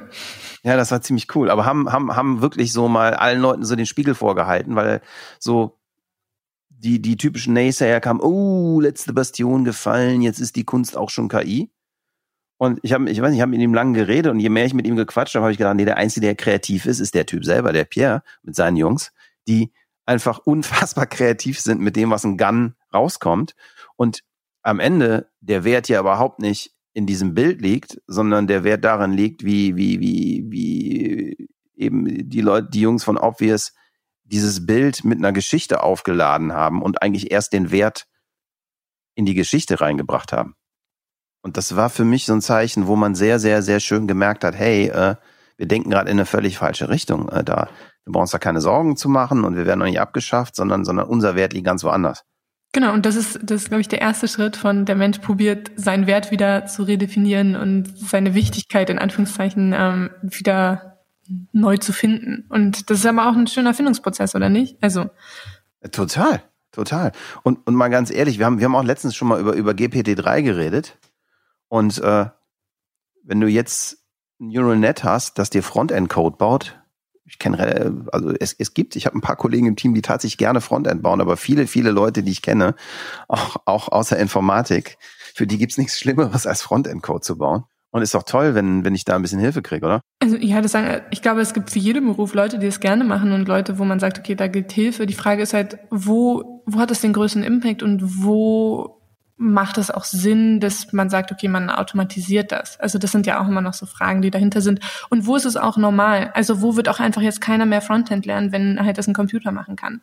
Ja, das war ziemlich cool. Aber haben, haben, haben wirklich so mal allen Leuten so den Spiegel vorgehalten, weil so die, die typischen Naysayer kamen, oh, letzte Bastion gefallen, jetzt ist die Kunst auch schon KI. Und ich habe, ich weiß nicht, ich habe mit ihm lange geredet und je mehr ich mit ihm gequatscht habe, habe ich gedacht, nee, der Einzige, der kreativ ist, ist der Typ selber, der Pierre mit seinen Jungs, die einfach unfassbar kreativ sind mit dem, was ein Gun rauskommt. Und am Ende der Wert ja überhaupt nicht in diesem Bild liegt, sondern der Wert darin liegt, wie, wie, wie, wie eben die Leute, die Jungs von Obvious dieses Bild mit einer Geschichte aufgeladen haben und eigentlich erst den Wert in die Geschichte reingebracht haben. Und das war für mich so ein Zeichen, wo man sehr, sehr, sehr schön gemerkt hat, hey, äh, wir denken gerade in eine völlig falsche Richtung. Äh, da wir brauchen uns da keine Sorgen zu machen und wir werden noch nicht abgeschafft, sondern, sondern unser Wert liegt ganz woanders.
Genau, und das ist, das ist, glaube ich, der erste Schritt von der Mensch probiert, seinen Wert wieder zu redefinieren und seine Wichtigkeit in Anführungszeichen ähm, wieder neu zu finden. Und das ist aber auch ein schöner Findungsprozess, oder nicht? Also.
Total, total. Und, und mal ganz ehrlich, wir haben, wir haben auch letztens schon mal über, über GPT-3 geredet. Und äh, wenn du jetzt ein Neural Net hast, das dir Frontend-Code baut, ich kenne, also es, es gibt, ich habe ein paar Kollegen im Team, die tatsächlich gerne Frontend bauen, aber viele, viele Leute, die ich kenne, auch, auch außer Informatik, für die gibt's nichts Schlimmeres, als Frontend-Code zu bauen. Und ist doch toll, wenn, wenn ich da ein bisschen Hilfe kriege, oder?
Also ja, das sagen, ich glaube, es gibt für jeden Beruf Leute, die es gerne machen und Leute, wo man sagt, okay, da gilt Hilfe. Die Frage ist halt, wo, wo hat das den größten Impact und wo macht es auch Sinn, dass man sagt, okay, man automatisiert das? Also das sind ja auch immer noch so Fragen, die dahinter sind. Und wo ist es auch normal? Also wo wird auch einfach jetzt keiner mehr Frontend lernen, wenn halt das ein Computer machen kann?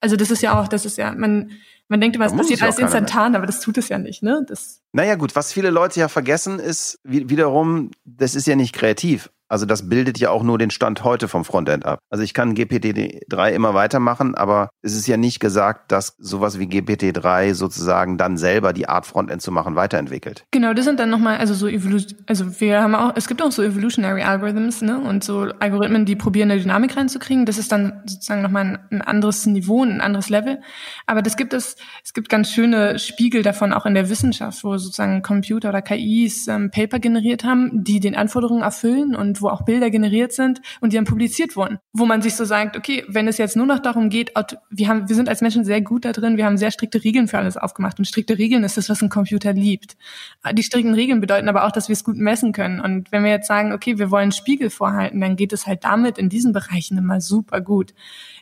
Also das ist ja auch, das ist ja, man, man denkt immer, es passiert alles instantan, mehr. aber das tut es ja nicht, ne? Das
naja, gut, was viele Leute ja vergessen ist, wiederum, das ist ja nicht kreativ. Also das bildet ja auch nur den Stand heute vom Frontend ab. Also ich kann GPT-3 immer weitermachen, aber es ist ja nicht gesagt, dass sowas wie GPT-3 sozusagen dann selber die Art Frontend zu machen weiterentwickelt.
Genau, das sind dann nochmal, also so Evolution, also wir haben auch, es gibt auch so Evolutionary Algorithms, ne, und so Algorithmen, die probieren eine Dynamik reinzukriegen. Das ist dann sozusagen nochmal ein, ein anderes Niveau, ein anderes Level. Aber das gibt es, es gibt ganz schöne Spiegel davon auch in der Wissenschaft, wo sozusagen Computer oder KIs ähm, Paper generiert haben, die den Anforderungen erfüllen und wo auch Bilder generiert sind und die dann publiziert wurden. Wo man sich so sagt, okay, wenn es jetzt nur noch darum geht, wir haben, wir sind als Menschen sehr gut da drin, wir haben sehr strikte Regeln für alles aufgemacht und strikte Regeln ist das, was ein Computer liebt. Die strikten Regeln bedeuten aber auch, dass wir es gut messen können. Und wenn wir jetzt sagen, okay, wir wollen Spiegel vorhalten, dann geht es halt damit in diesen Bereichen immer super gut.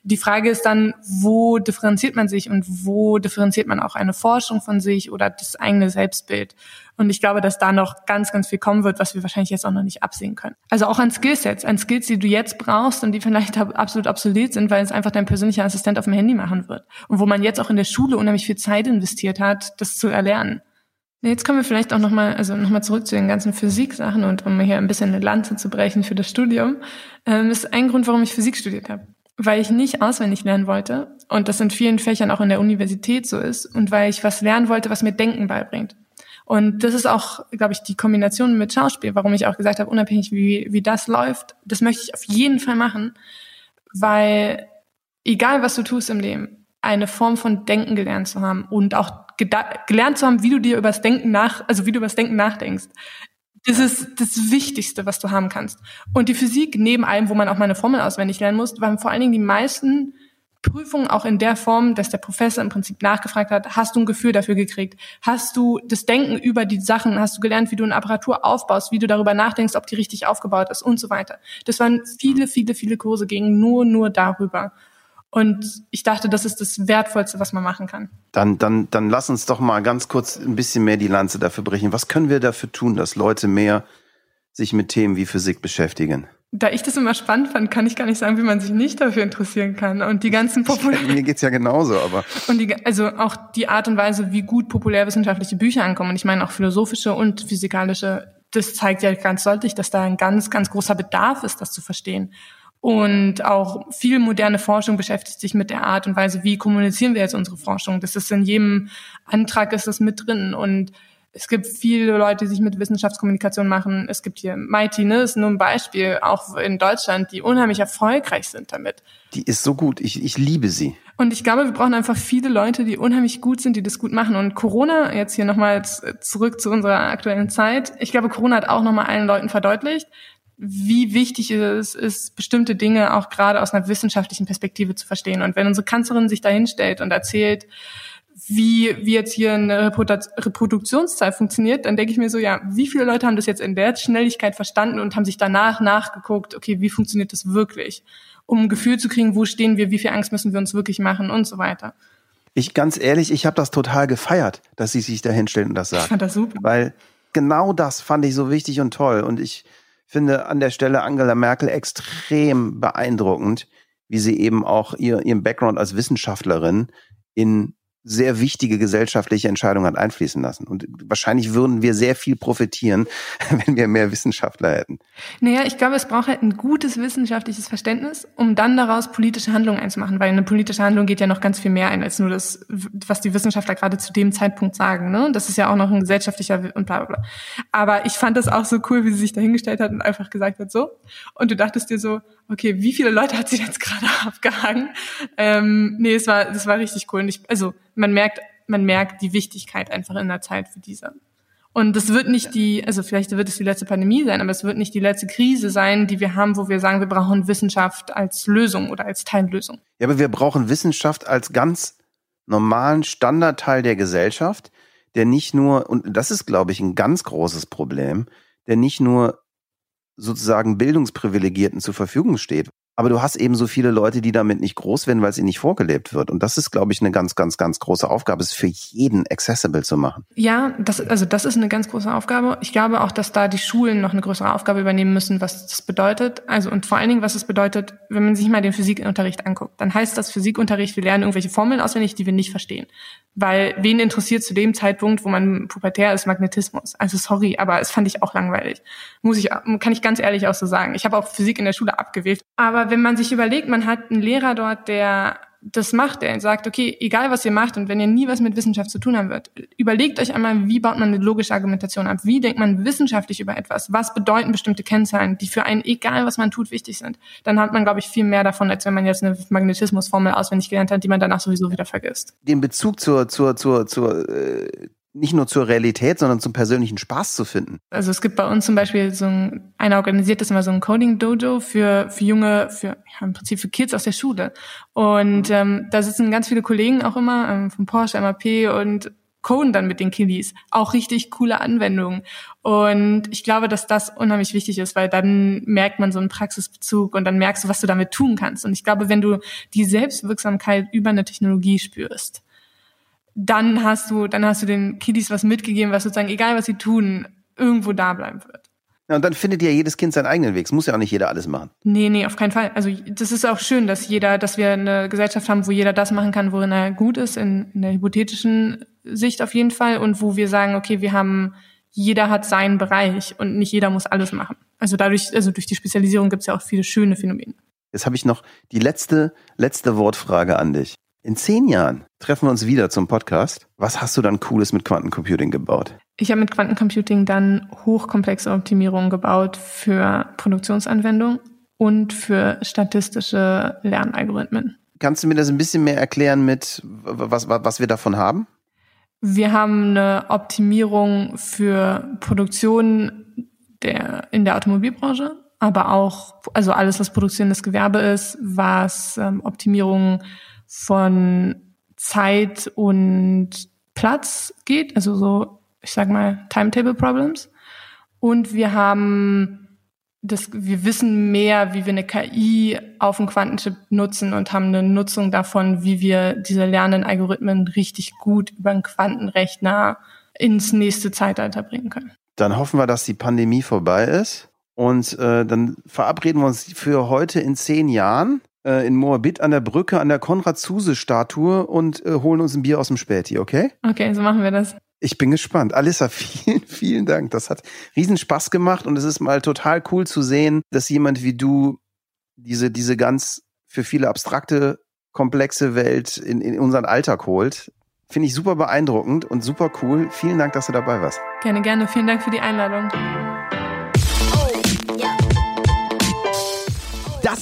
Die Frage ist dann, wo differenziert man sich und wo differenziert man auch eine Forschung von sich oder das eigene Selbstbild. Und ich glaube, dass da noch ganz, ganz viel kommen wird, was wir wahrscheinlich jetzt auch noch nicht absehen können. Also auch an Skillsets, an Skills, die du jetzt brauchst und die vielleicht absolut obsolet sind, weil es einfach dein persönlicher Assistent auf dem Handy machen wird. Und wo man jetzt auch in der Schule unheimlich viel Zeit investiert hat, das zu erlernen. Jetzt kommen wir vielleicht auch nochmal, also nochmal zurück zu den ganzen Physik-Sachen und um hier ein bisschen eine Lanze zu brechen für das Studium, ähm, ist ein Grund, warum ich Physik studiert habe weil ich nicht auswendig lernen wollte und das in vielen Fächern auch in der Universität so ist und weil ich was lernen wollte, was mir Denken beibringt. Und das ist auch, glaube ich, die Kombination mit Schauspiel, warum ich auch gesagt habe, unabhängig wie, wie das läuft, das möchte ich auf jeden Fall machen, weil egal was du tust im Leben, eine Form von Denken gelernt zu haben und auch gelernt zu haben, wie du dir übers Denken nach, also wie du übers Denken nachdenkst, das ist das Wichtigste, was du haben kannst. Und die Physik, neben allem, wo man auch mal eine Formel auswendig lernen muss, waren vor allen Dingen die meisten Prüfungen auch in der Form, dass der Professor im Prinzip nachgefragt hat, hast du ein Gefühl dafür gekriegt? Hast du das Denken über die Sachen, hast du gelernt, wie du eine Apparatur aufbaust, wie du darüber nachdenkst, ob die richtig aufgebaut ist und so weiter. Das waren viele, viele, viele Kurse, gingen nur, nur darüber. Und ich dachte, das ist das Wertvollste, was man machen kann.
Dann, dann, dann lass uns doch mal ganz kurz ein bisschen mehr die Lanze dafür brechen. Was können wir dafür tun, dass Leute mehr sich mit Themen wie Physik beschäftigen?
Da ich das immer spannend fand, kann ich gar nicht sagen, wie man sich nicht dafür interessieren kann. Und die ganzen
populären. Mir geht's ja genauso, aber.
Und die, also auch die Art und Weise, wie gut populärwissenschaftliche Bücher ankommen. Und ich meine auch philosophische und physikalische. Das zeigt ja ganz deutlich, dass da ein ganz, ganz großer Bedarf ist, das zu verstehen. Und auch viel moderne Forschung beschäftigt sich mit der Art und Weise, wie kommunizieren wir jetzt unsere Forschung. Das ist in jedem Antrag ist das mit drin. Und es gibt viele Leute, die sich mit Wissenschaftskommunikation machen. Es gibt hier Mighty, ne, ist nur ein Beispiel, auch in Deutschland, die unheimlich erfolgreich sind damit.
Die ist so gut. Ich, ich liebe sie.
Und ich glaube, wir brauchen einfach viele Leute, die unheimlich gut sind, die das gut machen. Und Corona, jetzt hier nochmal zurück zu unserer aktuellen Zeit. Ich glaube, Corona hat auch nochmal allen Leuten verdeutlicht, wie wichtig es ist, bestimmte Dinge auch gerade aus einer wissenschaftlichen Perspektive zu verstehen. Und wenn unsere Kanzlerin sich da hinstellt und erzählt, wie, wie jetzt hier eine Reproduktionszahl funktioniert, dann denke ich mir so, ja, wie viele Leute haben das jetzt in der Schnelligkeit verstanden und haben sich danach nachgeguckt, okay, wie funktioniert das wirklich? Um ein Gefühl zu kriegen, wo stehen wir, wie viel Angst müssen wir uns wirklich machen und so weiter.
Ich ganz ehrlich, ich habe das total gefeiert, dass sie sich da hinstellt und das sagt. Ich
fand das super.
Weil genau das fand ich so wichtig und toll. Und ich finde an der Stelle Angela Merkel extrem beeindruckend, wie sie eben auch ihr, ihren Background als Wissenschaftlerin in sehr wichtige gesellschaftliche Entscheidungen hat einfließen lassen. Und wahrscheinlich würden wir sehr viel profitieren, wenn wir mehr Wissenschaftler hätten.
Naja, ich glaube, es braucht halt ein gutes wissenschaftliches Verständnis, um dann daraus politische Handlungen einzumachen, weil eine politische Handlung geht ja noch ganz viel mehr ein als nur das, was die Wissenschaftler gerade zu dem Zeitpunkt sagen. Ne? Das ist ja auch noch ein gesellschaftlicher und bla bla bla. Aber ich fand das auch so cool, wie sie sich dahingestellt hat und einfach gesagt hat, so. Und du dachtest dir so, okay, wie viele Leute hat sie jetzt gerade abgehangen? Ähm, nee, es war, das war richtig cool. Und ich, also man merkt, man merkt die Wichtigkeit einfach in der Zeit für diese. Und es wird nicht die, also vielleicht wird es die letzte Pandemie sein, aber es wird nicht die letzte Krise sein, die wir haben, wo wir sagen, wir brauchen Wissenschaft als Lösung oder als Teillösung.
Ja, aber wir brauchen Wissenschaft als ganz normalen Standardteil der Gesellschaft, der nicht nur, und das ist, glaube ich, ein ganz großes Problem, der nicht nur sozusagen Bildungsprivilegierten zur Verfügung steht. Aber du hast eben so viele Leute, die damit nicht groß werden, weil es ihnen nicht vorgelebt wird. Und das ist, glaube ich, eine ganz, ganz, ganz große Aufgabe, es für jeden accessible zu machen.
Ja, das, also das ist eine ganz große Aufgabe. Ich glaube auch, dass da die Schulen noch eine größere Aufgabe übernehmen müssen, was das bedeutet. Also und vor allen Dingen, was es bedeutet, wenn man sich mal den Physikunterricht anguckt, dann heißt das Physikunterricht, wir lernen irgendwelche Formeln auswendig, die wir nicht verstehen. Weil wen interessiert zu dem Zeitpunkt, wo man pubertär ist, Magnetismus? Also sorry, aber es fand ich auch langweilig. Muss ich, kann ich ganz ehrlich auch so sagen. Ich habe auch Physik in der Schule abgewählt. Aber wenn man sich überlegt, man hat einen Lehrer dort, der das macht, der sagt, okay, egal was ihr macht und wenn ihr nie was mit Wissenschaft zu tun haben wird, überlegt euch einmal, wie baut man eine logische Argumentation ab? Wie denkt man wissenschaftlich über etwas? Was bedeuten bestimmte Kennzahlen, die für einen, egal was man tut, wichtig sind? Dann hat man, glaube ich, viel mehr davon, als wenn man jetzt eine Magnetismusformel auswendig gelernt hat, die man danach sowieso wieder vergisst.
Den Bezug zur, zur, zur, zur äh nicht nur zur Realität, sondern zum persönlichen Spaß zu finden.
Also es gibt bei uns zum Beispiel so ein, einer organisiert das immer so ein Coding Dojo für, für junge, für ja, im Prinzip für Kids aus der Schule. Und ähm, da sitzen ganz viele Kollegen auch immer ähm, von Porsche, MAP und coden dann mit den Kiddies. Auch richtig coole Anwendungen. Und ich glaube, dass das unheimlich wichtig ist, weil dann merkt man so einen Praxisbezug und dann merkst du, was du damit tun kannst. Und ich glaube, wenn du die Selbstwirksamkeit über eine Technologie spürst, dann hast du, dann hast du den Kiddies was mitgegeben, was sozusagen, egal was sie tun, irgendwo da bleiben wird.
Ja, und dann findet ja jedes Kind seinen eigenen Weg. Es muss ja auch nicht jeder alles machen.
Nee, nee, auf keinen Fall. Also das ist auch schön, dass jeder, dass wir eine Gesellschaft haben, wo jeder das machen kann, worin er gut ist, in, in der hypothetischen Sicht auf jeden Fall. Und wo wir sagen, okay, wir haben, jeder hat seinen Bereich und nicht jeder muss alles machen. Also dadurch, also durch die Spezialisierung gibt es ja auch viele schöne Phänomene.
Jetzt habe ich noch die letzte, letzte Wortfrage an dich. In zehn Jahren treffen wir uns wieder zum Podcast. Was hast du dann Cooles mit Quantencomputing gebaut?
Ich habe mit Quantencomputing dann hochkomplexe Optimierungen gebaut für Produktionsanwendungen und für statistische Lernalgorithmen.
Kannst du mir das ein bisschen mehr erklären mit, was, was, wir davon haben?
Wir haben eine Optimierung für Produktion der, in der Automobilbranche, aber auch, also alles, was produzierendes Gewerbe ist, was ähm, Optimierungen von Zeit und Platz geht, also so, ich sag mal, Timetable Problems. Und wir haben das, wir wissen mehr, wie wir eine KI auf dem Quantenchip nutzen und haben eine Nutzung davon, wie wir diese lernenden Algorithmen richtig gut über einen Quantenrechner ins nächste Zeitalter bringen können.
Dann hoffen wir, dass die Pandemie vorbei ist. Und äh, dann verabreden wir uns für heute in zehn Jahren äh, in Moabit an der Brücke an der Konrad-Zuse-Statue und äh, holen uns ein Bier aus dem Späti, okay?
Okay, so machen wir das.
Ich bin gespannt. Alissa, vielen, vielen Dank. Das hat riesen Spaß gemacht und es ist mal total cool zu sehen, dass jemand wie du diese, diese ganz für viele abstrakte, komplexe Welt in, in unseren Alltag holt. Finde ich super beeindruckend und super cool. Vielen Dank, dass du dabei warst.
Gerne, gerne. Vielen Dank für die Einladung.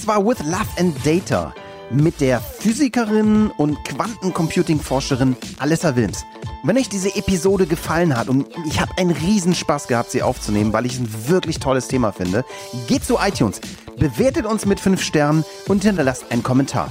Das war With Love and Data mit der Physikerin und Quantencomputing-Forscherin Alessa Wilms. Wenn euch diese Episode gefallen hat und ich habe einen Riesenspaß gehabt, sie aufzunehmen, weil ich ein wirklich tolles Thema finde, geht zu iTunes, bewertet uns mit 5 Sternen und hinterlasst einen Kommentar.